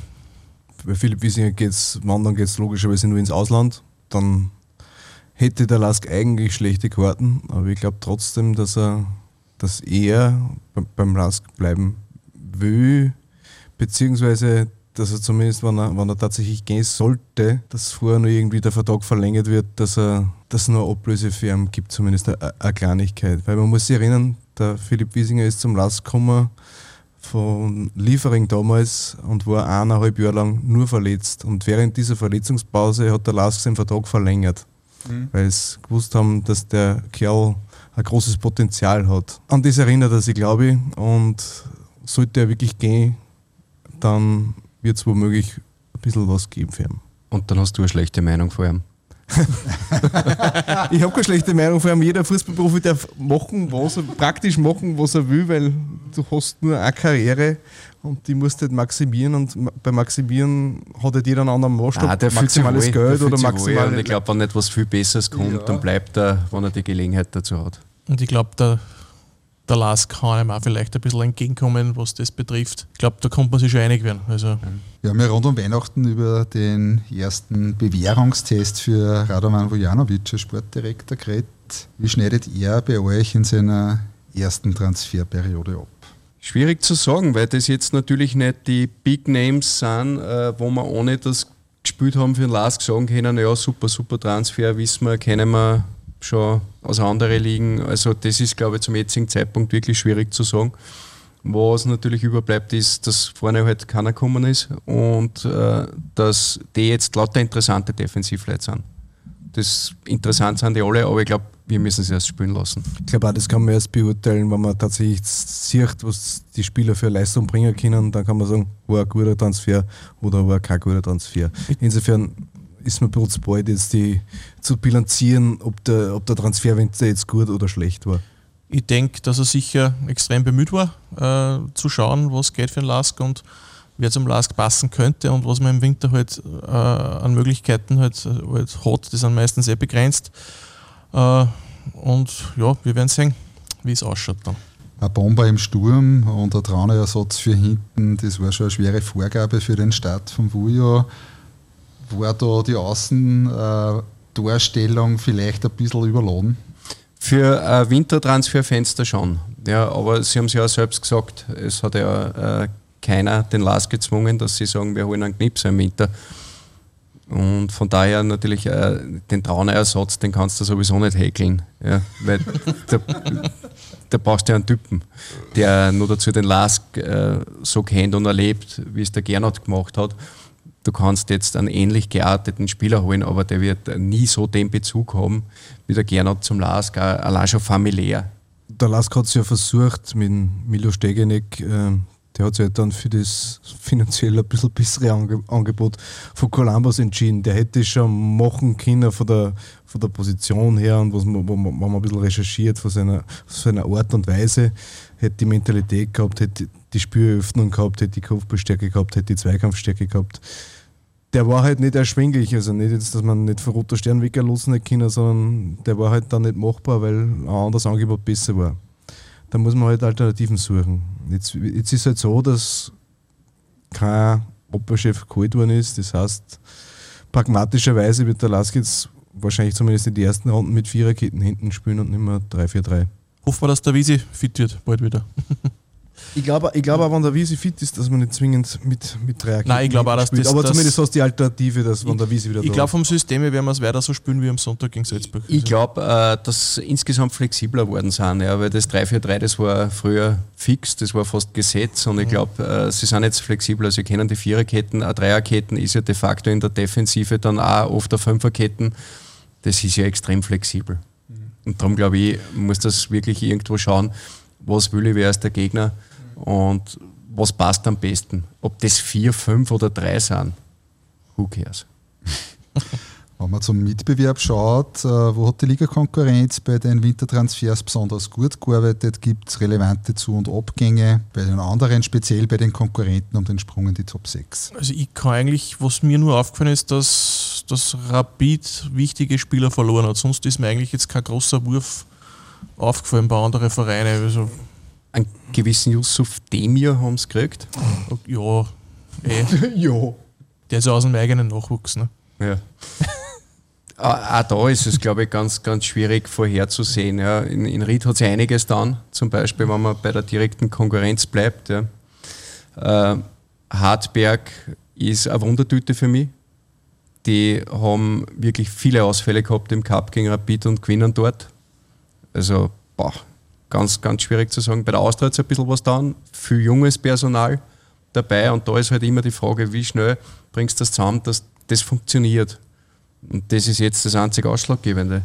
bei Philipp Wiesinger geht es, wandern geht es logischerweise nur ins Ausland, dann hätte der Lask eigentlich schlechte Karten, aber ich glaube trotzdem, dass er, dass er beim Lask bleiben will, beziehungsweise dass er zumindest, wenn er, wenn er tatsächlich gehen sollte, dass vorher nur irgendwie der Vertrag verlängert wird, dass er dass es nur Ablöse für ihn gibt, zumindest eine, eine Kleinigkeit. Weil man muss sich erinnern, der Philipp Wiesinger ist zum Lask gekommen, von Liefering damals und war eineinhalb Jahre lang nur verletzt. Und während dieser Verletzungspause hat der Lask seinen Vertrag verlängert, mhm. weil sie gewusst haben, dass der Kerl ein großes Potenzial hat. An das erinnert er sich, glaube ich. Und sollte er wirklich gehen, dann wird es womöglich ein bisschen was geben für ihn. Und dann hast du eine schlechte Meinung vor ihm. ich habe keine schlechte Meinung, vor allem jeder Fußballprofi darf machen, was er, praktisch machen, was er will, weil du hast nur eine Karriere und die musst du halt maximieren und bei Maximieren hat halt jeder einen anderen Maßstab. Ah, der maximales wohl, Geld oder maximal. Und ich glaube, wenn etwas viel Besseres kommt, ja. dann bleibt er, wenn er die Gelegenheit dazu hat. Und ich glaube, der der Lars kann ihm auch vielleicht ein bisschen entgegenkommen, was das betrifft. Ich glaube, da kommt man sich schon einig werden. Also. Wir haben ja rund um Weihnachten über den ersten Bewährungstest für Radovan Vujanovic, Sportdirektor, geredet. Wie schneidet er bei euch in seiner ersten Transferperiode ab? Schwierig zu sagen, weil das jetzt natürlich nicht die Big Names sind, äh, wo wir ohne das gespielt haben für den Lars sagen können, ja super, super Transfer, wissen wir, kennen wir schon aus anderen Ligen. Also das ist, glaube ich, zum jetzigen Zeitpunkt wirklich schwierig zu sagen. Was natürlich überbleibt, ist, dass vorne halt keiner gekommen ist und äh, dass die jetzt lauter interessante Defensivleute sind. Das interessant sind die alle, aber ich glaube, wir müssen sie erst spielen lassen. Ich glaube auch, das kann man erst beurteilen, wenn man tatsächlich sieht, was die Spieler für Leistung bringen können. Dann kann man sagen, war ein guter Transfer oder war kein guter Transfer. Insofern ist mir kurz bald jetzt die, zu bilanzieren, ob der, ob der Transferwinter jetzt gut oder schlecht war. Ich denke, dass er sicher extrem bemüht war, äh, zu schauen, was geht für ein Lask und wer zum Lask passen könnte und was man im Winter halt äh, an Möglichkeiten halt, halt hat. Die sind meistens sehr begrenzt. Äh, und ja, wir werden sehen, wie es ausschaut dann. Ein Bomber im Sturm und ein Traunersatz für hinten, das war schon eine schwere Vorgabe für den Start vom Wujo war da die Außendarstellung vielleicht ein bisschen überladen? Für ein Wintertransferfenster schon. Ja, aber Sie haben es ja selbst gesagt, es hat ja äh, keiner den Lars gezwungen, dass sie sagen, wir holen einen Knips im Winter. Und von daher natürlich äh, den Traunerersatz, den kannst du sowieso nicht häkeln. Ja, weil da, da brauchst du ja einen Typen, der nur dazu den Lask äh, so kennt und erlebt, wie es der Gernot gemacht hat du kannst jetzt einen ähnlich gearteten Spieler holen, aber der wird nie so den Bezug haben wie der Gernot zum Lask, allein schon familiär. Der Lask hat es ja versucht mit Milo Stegenek, äh, der hat sich halt dann für das finanziell ein bisschen bessere Angebot von Columbus entschieden. Der hätte schon machen können von der, von der Position her und was man, man, man ein bisschen recherchiert von seiner, von seiner Art und Weise, hätte die Mentalität gehabt, hätte die Spüröffnung gehabt, hätte die Kopfballstärke gehabt, hätte die Zweikampfstärke gehabt der war halt nicht erschwinglich. Also nicht jetzt, dass man nicht von Roter Stern weglassen hätte können, sondern der war halt dann nicht machbar, weil ein anderes Angebot besser war. Da muss man halt Alternativen suchen. Jetzt, jetzt ist halt so, dass kein Abwehrchef geholt worden ist. Das heißt, pragmatischerweise wird der Lask jetzt wahrscheinlich zumindest in die ersten Runden mit Viererketten hinten spielen und nicht mehr 3-4-3. Hoffen wir, dass der Wiese fit wird, bald wieder. Ich glaube, ich glaube auch, wenn der Wiese fit ist, dass man nicht zwingend mit, mit drei Nein, ich glaube auch, dass spielt. das- Aber das- zumindest hast du die Alternative, dass wenn der Wiese wieder Ich da glaube, vom System her werden wir es weiter so spielen wie am Sonntag gegen Salzburg. Ich glaube, äh, dass sie insgesamt flexibler geworden sind, ja, weil das 3-4-3, das war früher fix, das war fast Gesetz und ich glaube, äh, sie sind jetzt flexibler. Sie kennen die Viererketten, eine Dreierketten ist ja de facto in der Defensive dann auch oft eine Fünferketten. Das ist ja extrem flexibel. Und darum glaube ich, muss das wirklich irgendwo schauen, was will ich, wer ist der Gegner und was passt am besten. Ob das 4, 5 oder 3 sind, who cares? Wenn man zum Mitbewerb schaut, äh, wo hat die Ligakonkurrenz bei den Wintertransfers besonders gut gearbeitet? Gibt es relevante Zu- und Abgänge bei den anderen, speziell bei den Konkurrenten um den Sprung in die Top 6? Also ich kann eigentlich, was mir nur aufgefallen ist, dass, dass Rapid wichtige Spieler verloren hat. Sonst ist mir eigentlich jetzt kein großer Wurf aufgefallen bei anderen Vereinen. Also, gewissen Yusuf Demir haben sie gekriegt. ja, eh, ja. der ist aus dem eigenen Nachwuchs. Ne? Ja. Auch auch da ist es, glaube ich, ganz, ganz schwierig vorherzusehen. Ja. In, in Ried hat sich einiges dann, zum Beispiel, wenn man bei der direkten Konkurrenz bleibt. Ja. Äh, Hartberg ist eine Wundertüte für mich. Die haben wirklich viele Ausfälle gehabt im Cup gegen Rapid und gewinnen dort. Also, boah, ganz, ganz schwierig zu sagen. Bei der Austria hat es ein bisschen was dann, viel junges Personal dabei und da ist halt immer die Frage, wie schnell bringst du das zusammen, dass das funktioniert. Und das ist jetzt das einzige Ausschlaggebende.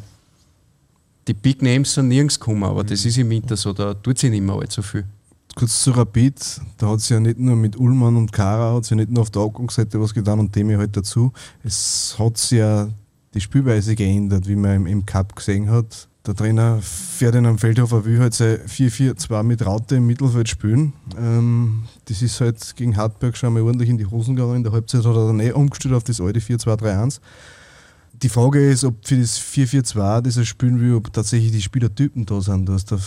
Die Big Names sind nirgends gekommen, aber das ist im Winter so, da tut sich nicht mehr allzu viel. Kurz zu Rapid, da hat es ja nicht nur mit Ullmann und Kara, hat ja nicht nur auf der Abgangsseite was getan und dem halt dazu. Es hat sich ja die Spielweise geändert, wie man im, im Cup gesehen hat. Der Trainer Ferdinand Feldhofer will halt sein 4-4-2 mit Raute im Mittelfeld spielen. Ähm, das ist halt gegen Hartberg schon mal ordentlich in die Hosen gegangen. In der Halbzeit hat er dann eh umgestellt auf das alte 4-2-3-1. Die Frage ist, ob für das 4-4-2, das er spielen will, ob tatsächlich die Spielertypen da sind. Dass, der,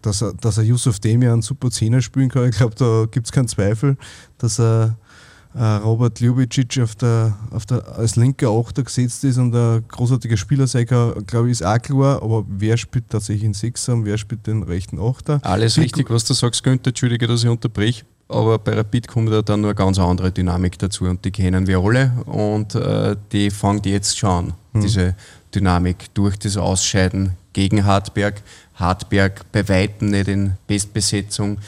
dass, er, dass er Yusuf Demir einen super Zehner spielen kann, ich glaube, da gibt es keinen Zweifel. Dass er Robert Ljubicic auf der, auf der, als linker Achter gesetzt ist und ein großartiger Spieler kann, glaube ich, ist auch klar. Aber wer spielt tatsächlich den Sechser und wer spielt den rechten Achter? Alles richtig, was du sagst, Günther, entschuldige, dass ich unterbrich. Aber bei Rapid kommt da dann nur eine ganz andere Dynamik dazu und die kennen wir alle und äh, die fangen jetzt schon an, diese Dynamik durch das Ausscheiden gegen Hartberg. Hartberg bei Weitem nicht in Bestbesetzung.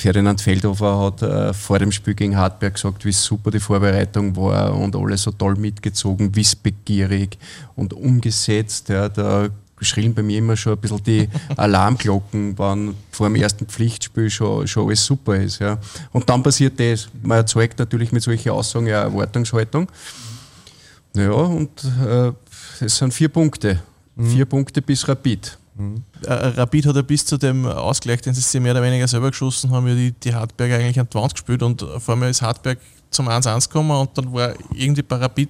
Ferdinand Feldhofer hat äh, vor dem Spiel gegen Hartberg gesagt, wie super die Vorbereitung war und alle so toll mitgezogen, wissbegierig und umgesetzt. Ja, da schrillen bei mir immer schon ein bisschen die Alarmglocken, wenn vor dem ersten Pflichtspiel schon, schon alles super ist. Ja. Und dann passiert das. Man erzeugt natürlich mit solchen Aussagen ja Erwartungshaltung. Ja, und äh, es sind vier Punkte. Vier Punkte bis Rapid. Äh, Rapid hat ja bis zu dem Ausgleich, den sie mehr oder weniger selber geschossen haben, ja die, die Hartberg eigentlich an die Wand gespielt und vor allem ist Hartberg zum 1-1 gekommen und dann war irgendwie bei Rapid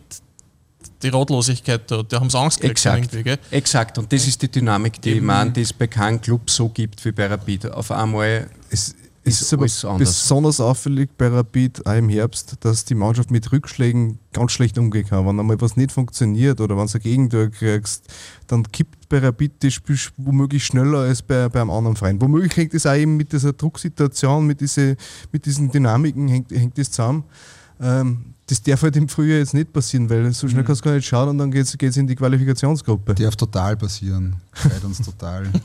die Ratlosigkeit da. Die haben Angst gekriegt Exakt. Exakt. Und das ist die Dynamik, die ich Eben. meine, die es bei keinem Club so gibt wie bei Rapid. Auf einmal Es Ist ist aber alles anders. besonders auffällig bei Rapid auch im Herbst, dass die Mannschaft mit Rückschlägen ganz schlecht umgehen kann. Wenn einmal was nicht funktioniert oder wenn du ein Gegentor kriegst, dann kippt bei Rapid das Spiel womöglich schneller als bei, bei einem anderen Verein. Womöglich hängt das auch eben mit dieser Drucksituation, mit, diese, mit diesen Dynamiken hängt, hängt das zusammen. Ähm, das darf halt im Frühjahr jetzt nicht passieren, weil so schnell kannst du gar nicht schauen und dann geht es in die Qualifikationsgruppe. Darf total passieren. Freut uns total.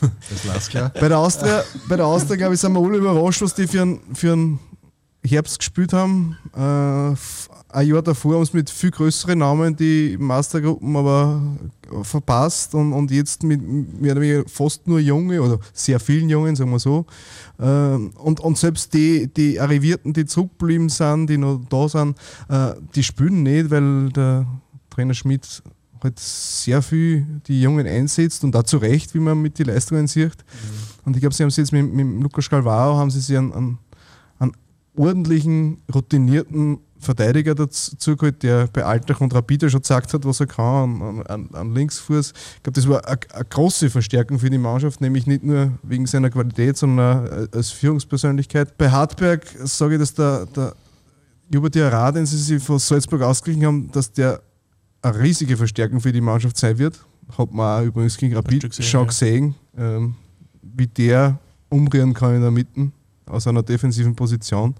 Das lasst klar. Bei der Austria, bei der Austria glaube ich, sind wir alle überrascht, was die für einen, für einen Herbst gespielt haben. Äh, ein Jahr davor haben sie mit viel größeren Namen die Mastergruppen aber verpasst und, und jetzt mit mehr oder weniger fast nur Junge oder sehr vielen Jungen, sagen wir so. Ähm, und, und selbst die, die Arrivierten, die zurückgeblieben sind, die noch da sind, äh, die spielen nicht, weil der Trainer Schmidt halt sehr viel die Jungen einsetzt und auch zu Recht, wie man mit den Leistungen sieht. Und ich glaube, sie haben sie jetzt mit, mit Lukas Calvaro haben sie sich einen, einen ordentlichen, routinierten Verteidiger dazu geholt, der bei Altach und Rapida schon gesagt hat, was er kann an, an, an Linksfuß. Ich glaube, das war eine, große Verstärkung für die Mannschaft, nämlich nicht nur wegen seiner Qualität, sondern als Führungspersönlichkeit. Bei Hartberg sage ich, dass der, der Jubert Diarra, den sie sich von Salzburg ausgeglichen haben, dass der eine riesige Verstärkung für die Mannschaft sein wird. Hat man auch übrigens gegen Rapid gesehen, schon gesehen, ähm, wie der umrühren kann in der Mitte aus einer defensiven Position.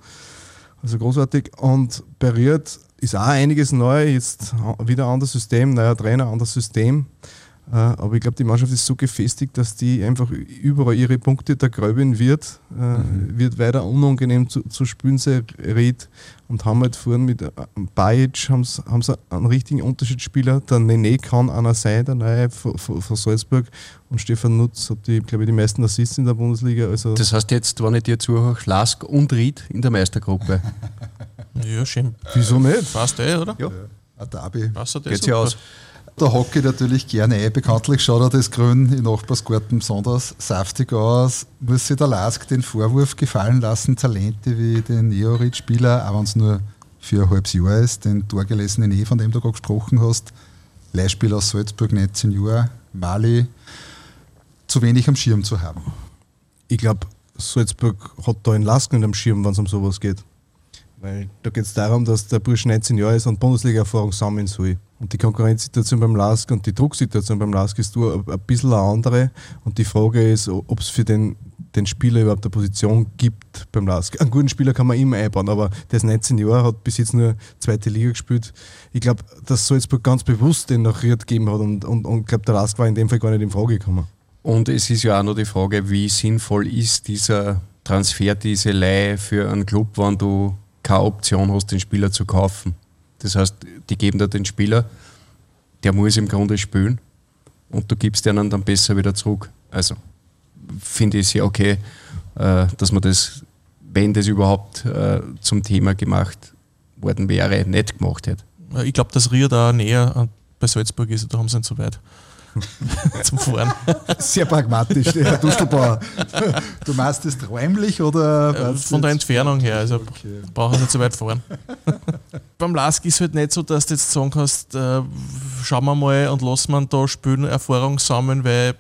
Also großartig. Und berührt ist auch einiges neu. Jetzt wieder anderes System, neuer Trainer, anderes System. Äh, aber ich glaube, die Mannschaft ist so gefestigt, dass die einfach überall ihre Punkte da gröben wird. Äh, mhm. Wird weiter unangenehm zu, zu spielen, redet. Und haben halt vorhin mit äh, Bajic haben sie einen richtigen Unterschiedsspieler. Der Nene kann einer sein, der neue von, von Salzburg. Und Stefan Nutz hat, die, glaube ich, die meisten Assists in der Bundesliga. Also das heißt jetzt, wenn ich dir zuhöre, Lask und Ried in der Meistergruppe. ja, schön. Wieso nicht? Fast eh, oder? Ja. Ein Derby. Geht ja aus. Da hocke ich natürlich gerne ein. Bekanntlich schaut er das Grün im Nachbarsgarten besonders saftig aus. Muss sich der Lask den Vorwurf gefallen lassen, Talente wie den Neorit-Spieler, auch wenn es nur für ein halbes Jahr ist, den torgelesenen E, von dem du gerade gesprochen hast, Leihspiel aus Salzburg, 19 Jahre, Mali, zu wenig am Schirm zu haben. Ich glaube, Salzburg hat da einen Lask nicht am Schirm, wenn es um sowas geht. Weil da geht es darum, dass der Bursch 19 Jahre ist und Bundesliga-Erfahrung sammeln soll. Und die Konkurrenzsituation beim LASK und die Drucksituation beim LASK ist ein bisschen eine andere. Und die Frage ist, ob es für den, den Spieler überhaupt eine Position gibt beim LASK. Einen guten Spieler kann man immer einbauen, aber der ist 19 Jahre, hat bis jetzt nur zweite Liga gespielt. Ich glaube, dass Salzburg ganz bewusst den nach Ried gegeben hat und, und, und glaube, der LASK war in dem Fall gar nicht in Frage gekommen. Und es ist ja auch noch die Frage, wie sinnvoll ist dieser Transfer, diese Leihe für einen Club, wenn du keine Option hast, den Spieler zu kaufen. Das heißt, die geben dir den Spieler, der muss im Grunde spielen und du gibst den dann besser wieder zurück. Also finde ich sehr okay, äh, dass man das, wenn das überhaupt äh, zum Thema gemacht worden wäre, nicht gemacht hätte. Ich glaube, dass Rier da näher bei Salzburg ist, da haben sie nicht so weit. zum Fahren. Sehr pragmatisch, Herr Duschelbauer. Du meinst das räumlich oder? Äh, von der Entfernung her, also okay. brauchen wir nicht so weit fahren. Beim Lask ist es halt nicht so, dass du jetzt sagen kannst, äh, schauen wir mal und lassen wir da spielen, Erfahrung sammeln, weil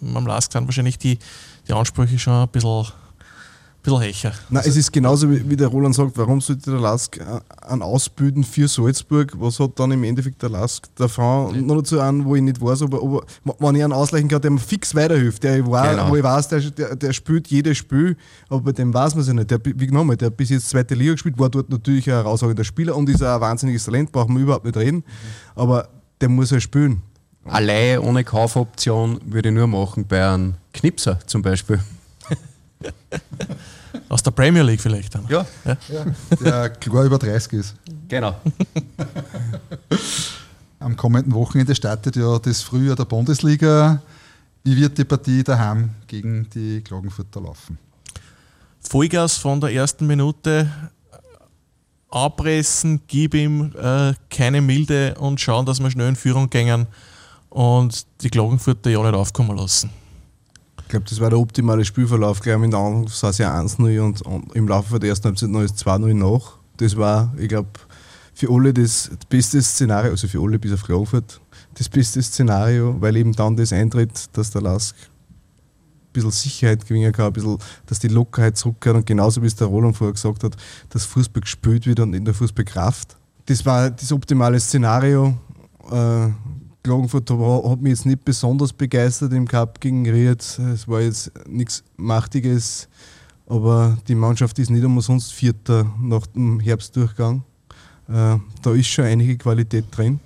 beim Lask sind wahrscheinlich die, die Ansprüche schon ein bisschen bisschen hecher. Nein, es ist genauso wie, der Roland sagt, warum sollte der Lask an ausbilden für Salzburg? Was hat dann im Endeffekt der Lask davon? Noch dazu an, wo ich nicht weiß, ob, ob wenn ich einen ausleichen kann, der mir fix weiterhilft, der war, genau. wo ich weiß, der, der, der spielt jedes Spiel, aber bei dem weiß man es ja nicht. Der, wie nochmal, der hat bis jetzt zweite Liga gespielt, war dort natürlich ein herausragender Spieler und ist ein wahnsinniges Talent, brauchen wir überhaupt nicht reden. Mhm. Aber der muss ja spielen. Allein ohne Kaufoption würde ich nur machen bei einem Knipser zum Beispiel. Aus der Premier League vielleicht dann. Ja, ja. ja der klar über 30 ist. Genau. Am kommenden Wochenende startet ja das Frühjahr der Bundesliga. Wie wird die Partie daheim gegen die Klagenfurter laufen? Vollgas von der ersten Minute abpressen, gib ihm äh, keine Milde und schauen, dass wir schnell in Führung gehen und die Klagenfurter ja nicht aufkommen lassen. Ich glaube, das war der optimale Spielverlauf. Gleich in der Anfang sah es ja 1-0 und, und, im Laufe der ersten Halbzeit noch ist 2-0 nach. Das war, ich glaube, für alle das, beste Szenario, also für alle bis auf Klagenfurt, das beste Szenario, weil eben dann das eintritt, dass der Lask ein bisschen Sicherheit gewinnen kann, ein bisschen, dass die Lockerheit zurückkehrt und genauso wie es der Roland vorher gesagt hat, dass Fußball gespielt wird und in der Fußballkraft. Das war das optimale Szenario. Äh, Klagenfurt hat mich jetzt nicht besonders begeistert im Cup gegen Ried. Es war jetzt nichts Machtiges, aber die Mannschaft ist nicht umsonst Vierter nach dem Herbstdurchgang. Äh, da ist schon einige Qualität drin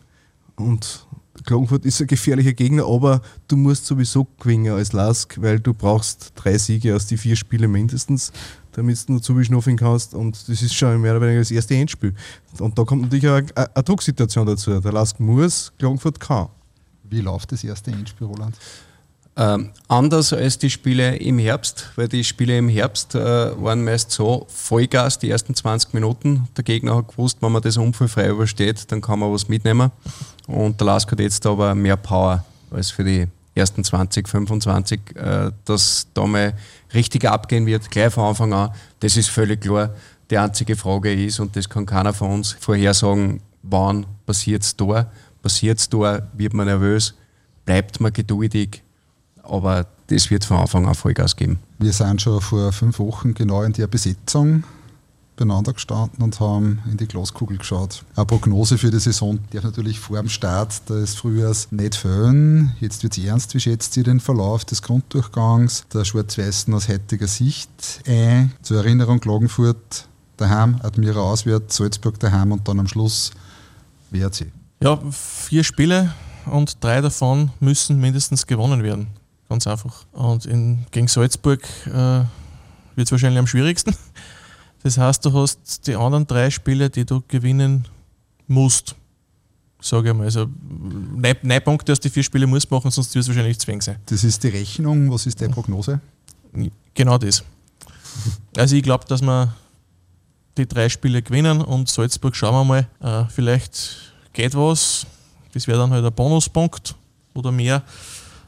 und Klagenfurt ist ein gefährlicher Gegner, aber du musst sowieso gewinnen als Lask, weil du brauchst drei Siege aus die vier Spiele mindestens damit du nur zuschnuffeln kannst. Und das ist schon mehr oder weniger das erste Endspiel. Und da kommt natürlich auch eine, eine Drucksituation dazu. Der Lask muss, Klagenfurt kann. Wie läuft das erste Endspiel, Roland? Ähm, anders als die Spiele im Herbst, weil die Spiele im Herbst äh, waren meist so Vollgas die ersten 20 Minuten. Der Gegner hat gewusst, wenn man das unfallfrei übersteht, dann kann man was mitnehmen. Und der Lask hat jetzt aber mehr Power als für die ersten 20, 25, äh, dass da mal richtig abgehen wird, gleich von Anfang an. Das ist völlig klar. Die einzige Frage ist, und das kann keiner von uns vorhersagen, wann passiert es da? Passiert es da? Wird man nervös? Bleibt man geduldig? Aber das wird von Anfang an Vollgas geben. Wir sind schon vor fünf Wochen genau in der Besetzung beieinander gestanden und haben in die Glaskugel geschaut. Eine Prognose für die Saison darf natürlich vor dem Start des Frühjahrs nicht fehlen. Jetzt wird es ernst. Wie schätzt ihr den Verlauf des Grunddurchgangs der Schwarz-Weißen aus heutiger Sicht ein? Zur Erinnerung, Klagenfurt daheim, Admira auswärts, Salzburg daheim und dann am Schluss WRC. Ja, vier Spiele und drei davon müssen mindestens gewonnen werden. Ganz einfach. Und in, gegen Salzburg äh, wird es wahrscheinlich am schwierigsten. Das heißt, du hast die anderen drei Spiele, die du gewinnen musst. Sage ich mal. Also, neun, Punkte aus die vier Spiele musst machen, sonst wird es wahrscheinlich zwingen sein. Das ist die Rechnung. Was ist deine Prognose? Genau das. Also, ich glaube, dass wir die drei Spiele gewinnen und Salzburg schauen wir mal. Äh, vielleicht geht was. Das wäre dann halt ein Bonuspunkt oder mehr.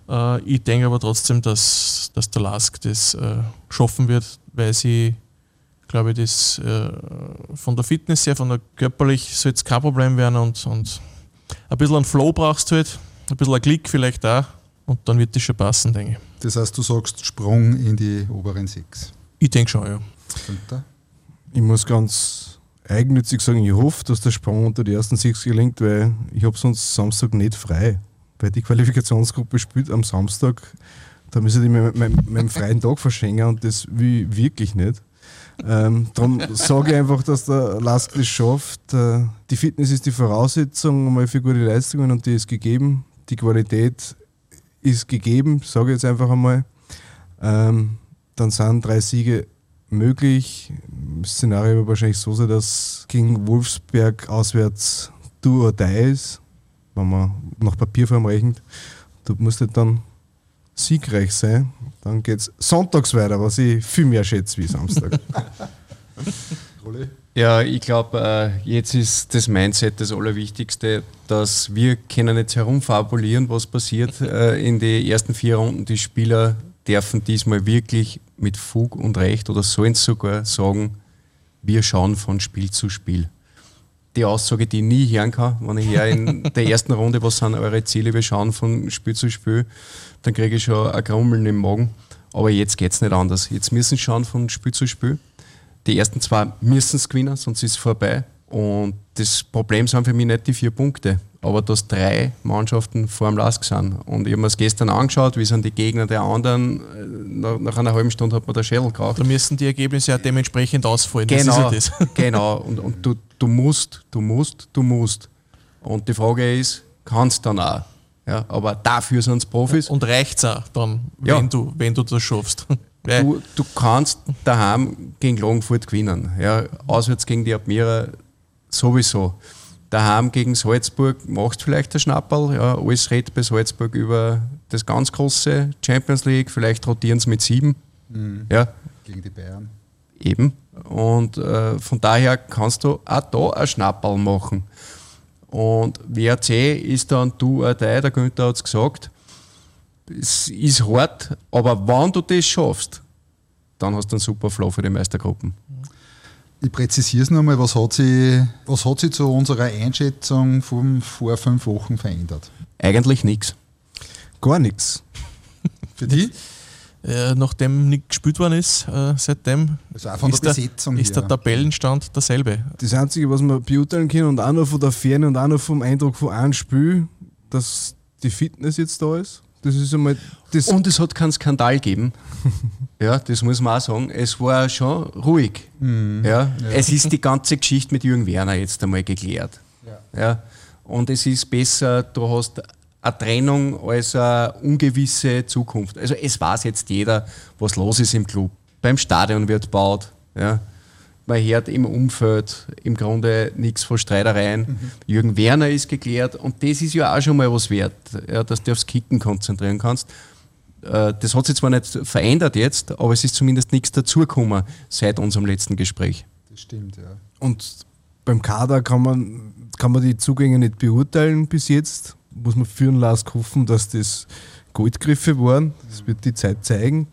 Äh, ich denke aber trotzdem, dass, dass der Lask das äh, schaffen wird, weil sie glaube ich, das äh, von der Fitness her, von der körperlich soll es kein Problem werden und, und ein bisschen einen Flow brauchst du halt, ein bisschen ein Klick vielleicht auch und dann wird das schon passen, denke ich. Das heißt, du sagst Sprung in die oberen sechs. Ich denke schon, ja. Günther? Ich muss ganz eigennützig sagen, ich hoffe, dass der Sprung unter die ersten sechs gelingt, weil ich habe sonst Samstag nicht frei. Weil die Qualifikationsgruppe spielt am Samstag, da müssen die meinen, meinen, meinen freien Tag verschenken und das will ich wirklich nicht. Ähm, darum sage ich einfach, dass der Lask das schafft. Äh, die Fitness ist die Voraussetzung mal für gute Leistungen und die ist gegeben. Die Qualität ist gegeben, sage ich jetzt einfach einmal. Ähm, dann sind drei Siege möglich. Das Szenario wird wahrscheinlich so sein, dass gegen Wolfsberg auswärts du oder die ist, wenn man nach Papierform rechnet. Du musst halt dann siegreich sein. Dann geht es sonntags weiter, was ich viel mehr schätze wie Samstag. Ja, ich glaube, äh, jetzt ist das Mindset das Allerwichtigste, dass wir können jetzt herumfabulieren, was passiert äh, in den ersten vier Runden. Die Spieler dürfen diesmal wirklich mit Fug und Recht oder sollen sogar sagen, wir schauen von Spiel zu Spiel. Die Aussage, die ich nie hören kann, wenn ich her in der ersten Runde, was sind eure Ziele, wir schauen von Spiel zu Spiel, dann kriege ich schon ein Grummeln im Magen. Aber jetzt geht es nicht anders. Jetzt müssen sie schauen von Spiel zu Spiel. Die ersten zwei müssen es gewinnen, sonst ist es vorbei. Und das Problem sind für mich nicht die vier Punkte, aber dass drei Mannschaften vor dem Lask sind. Und ich habe mir das gestern angeschaut, wie sind die Gegner der anderen. Nach, nach einer halben Stunde hat man der Schädel geraucht. Da müssen die Ergebnisse ja dementsprechend ausfallen. Genau, ja genau. Und, und du, du musst, du musst, du musst. Und die Frage ist, kannst du dann auch? Ja, aber dafür sind es Profis. Und reicht es auch dann, Ja. wenn, du, wenn du das schaffst. Du, du kannst daheim gegen Klagenfurt gewinnen. Ja, auswärts gegen die Admira sowieso. Daheim gegen Salzburg machst vielleicht ein Schnapperl. Ja, alles redet bei Salzburg über das ganz große Champions League. Vielleicht rotieren sie mit sieben. Ja, Gegen die Bayern. eben. Und äh, von daher kannst du auch da ein Schnapperl machen. Und WRC ist dann du die, der Günther hat es gesagt. Es ist hart, aber wenn du das schaffst, dann hast du einen super Flow für die Meistergruppen. Ich präzisiere es nochmal, was hat sich, was hat sich zu unserer Einschätzung von vor fünf Wochen verändert? Eigentlich nichts. Gar nichts. Für die? äh, nachdem nicht gespielt worden ist, äh, seitdem Also auch von ist, der der, ist der. Tabellenstand derselbe. Das Einzige, was wir beurteilen können und auch noch von der Ferne und auch noch vom Eindruck von einem Spiel, dass die Fitness jetzt da ist. Das ist einmal das. Und es hat keinen Skandal gegeben. Ja, das muss man auch sagen. Es war schon ruhig. Ja, Es ist die ganze Geschichte mit Jürgen Werner jetzt einmal geklärt. Ja. Und es ist besser, du hast eine Trennung als eine ungewisse Zukunft. Also es weiß jetzt jeder, was los ist im Club. Beim Stadion wird gebaut. Ja. Man hört im Umfeld im Grunde nichts von Streitereien. Jürgen Werner ist geklärt und das ist ja auch schon mal was wert, ja, dass du aufs Kicken konzentrieren kannst. Äh, Das hat sich zwar nicht verändert jetzt, aber es ist zumindest nichts dazugekommen seit unserem letzten Gespräch. Das stimmt, ja. Und beim Kader kann man, kann man die Zugänge nicht beurteilen bis jetzt. Muss man für den Lask hoffen, dass das Goldgriffe waren. Das wird die Zeit zeigen.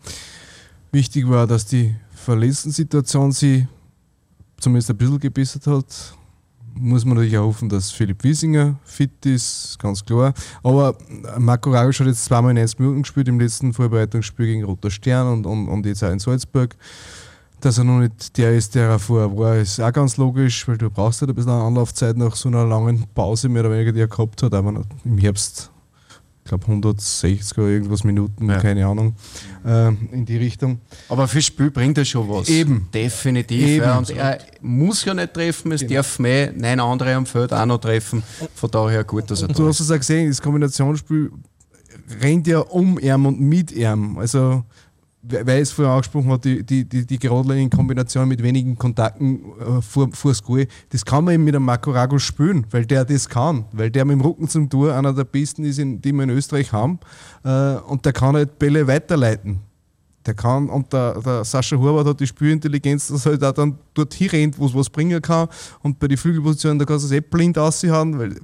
Wichtig war, dass die Verletzten-Situation sie zumindest ein bisschen gebessert hat. Muss man natürlich auch hoffen, dass Philipp Wiesinger fit ist, ganz klar. Aber Marco Ragosch hat jetzt zweimal in 90 Minuten gespielt im letzten Vorbereitungsspiel gegen Roter Stern und, und, und jetzt auch in Salzburg. Dass er noch nicht der ist, der er vorher war, ist auch ganz logisch, weil du brauchst halt ein bisschen Anlaufzeit nach so einer langen Pause, mehr oder weniger, die er gehabt hat. Aber im Herbst ich glaube 160 oder irgendwas Minuten, ja. keine Ahnung, äh, in die Richtung. Aber fürs Spiel bringt er schon was. Eben. Definitiv. Eben. Ja. Und er muss ja nicht treffen, es genau. darf mehr neun andere am Feld auch noch treffen. Von daher gut, dass er und Du hast es auch gesehen, das Kombinationsspiel rennt ja um ihm und mit ihm. Also weil es vorher angesprochen hat, die, die, die, die in Kombination mit wenigen Kontakten äh, vor, vor das kann man eben mit einem Marco Rago spielen, weil der das kann, weil der mit dem Rücken zum Tor einer der besten ist, in, die wir in Österreich haben. Äh, und der kann halt Bälle weiterleiten. Der kann, und der, der Sascha Horvath hat die Spielintelligenz, dass er halt auch dann dort hinrennt, wo es was bringen kann. Und bei den Flügelpositionen, da kannst du es eh blind aussehen, weil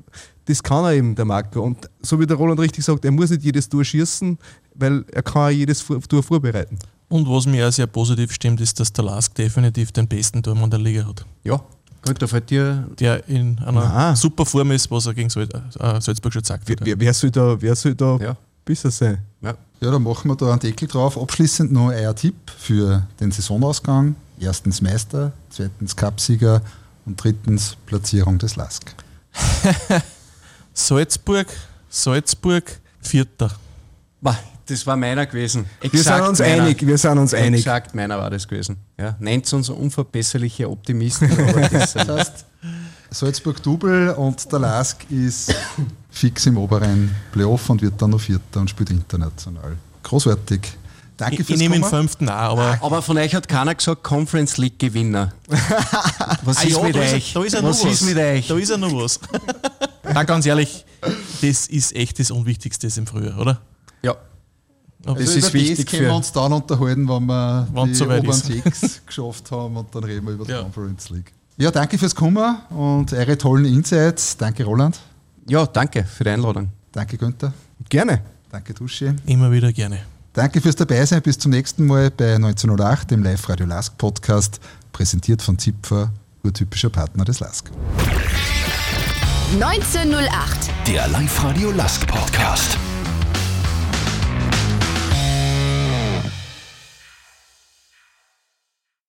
das kann er eben, der Marco. Und so wie der Roland richtig sagt, er muss nicht jedes Tor schießen, weil er kann auch jedes Tor vorbereiten. Und was mir auch sehr positiv stimmt, ist, dass der Lask definitiv den besten Tormann der Liga hat. Ja, gut, da fällt dir. Der in einer Nein. super Form ist, was er gegen äh, Salzburg schon gesagt hat. Wer, wer soll da, wer soll da ja. besser sein? Ja. ja, dann machen wir da einen Deckel drauf. Abschließend noch ein Tipp für den Saisonausgang. Erstens Meister, zweitens Cupsieger und drittens Platzierung des Lask. Salzburg, Salzburg, Vierter. Das war meiner gewesen. Exakt wir sind uns meiner. einig, wir sind uns einig. Exakt meiner war das gewesen. Ja, nennt uns unverbesserliche Optimisten. das heißt, Salzburg Double und der Lask ist fix im oberen Playoff und wird dann noch Vierter und spielt international. Großartig. Danke fürs Ich, ich nehme den fünften auch, aber. Aber von euch hat keiner gesagt Conference League Gewinner. Was ah, ist ja, mit da euch? Ist, da ist ja was, was ist mit euch? Da ist ja noch was. Na, ganz ehrlich, das ist echt das Unwichtigste im Frühjahr, oder? Ja. Also das ist wichtig. Das können wir uns dann unterhalten, wenn wir wenn die so oberen sechs geschafft haben und dann reden wir über die ja. Conference League. Ja, danke fürs Kommen und eure tollen Insights. Danke, Roland. Ja, danke für die Einladung. Danke, Günther. Gerne. Danke, Duschi. Immer wieder gerne. Danke fürs Dabeisein. Bis zum nächsten Mal bei 1908, dem Live-Radio Lask Podcast, präsentiert von Zipfer, urtypischer Partner des Lask. 1908, der Live-Radio Lask Podcast.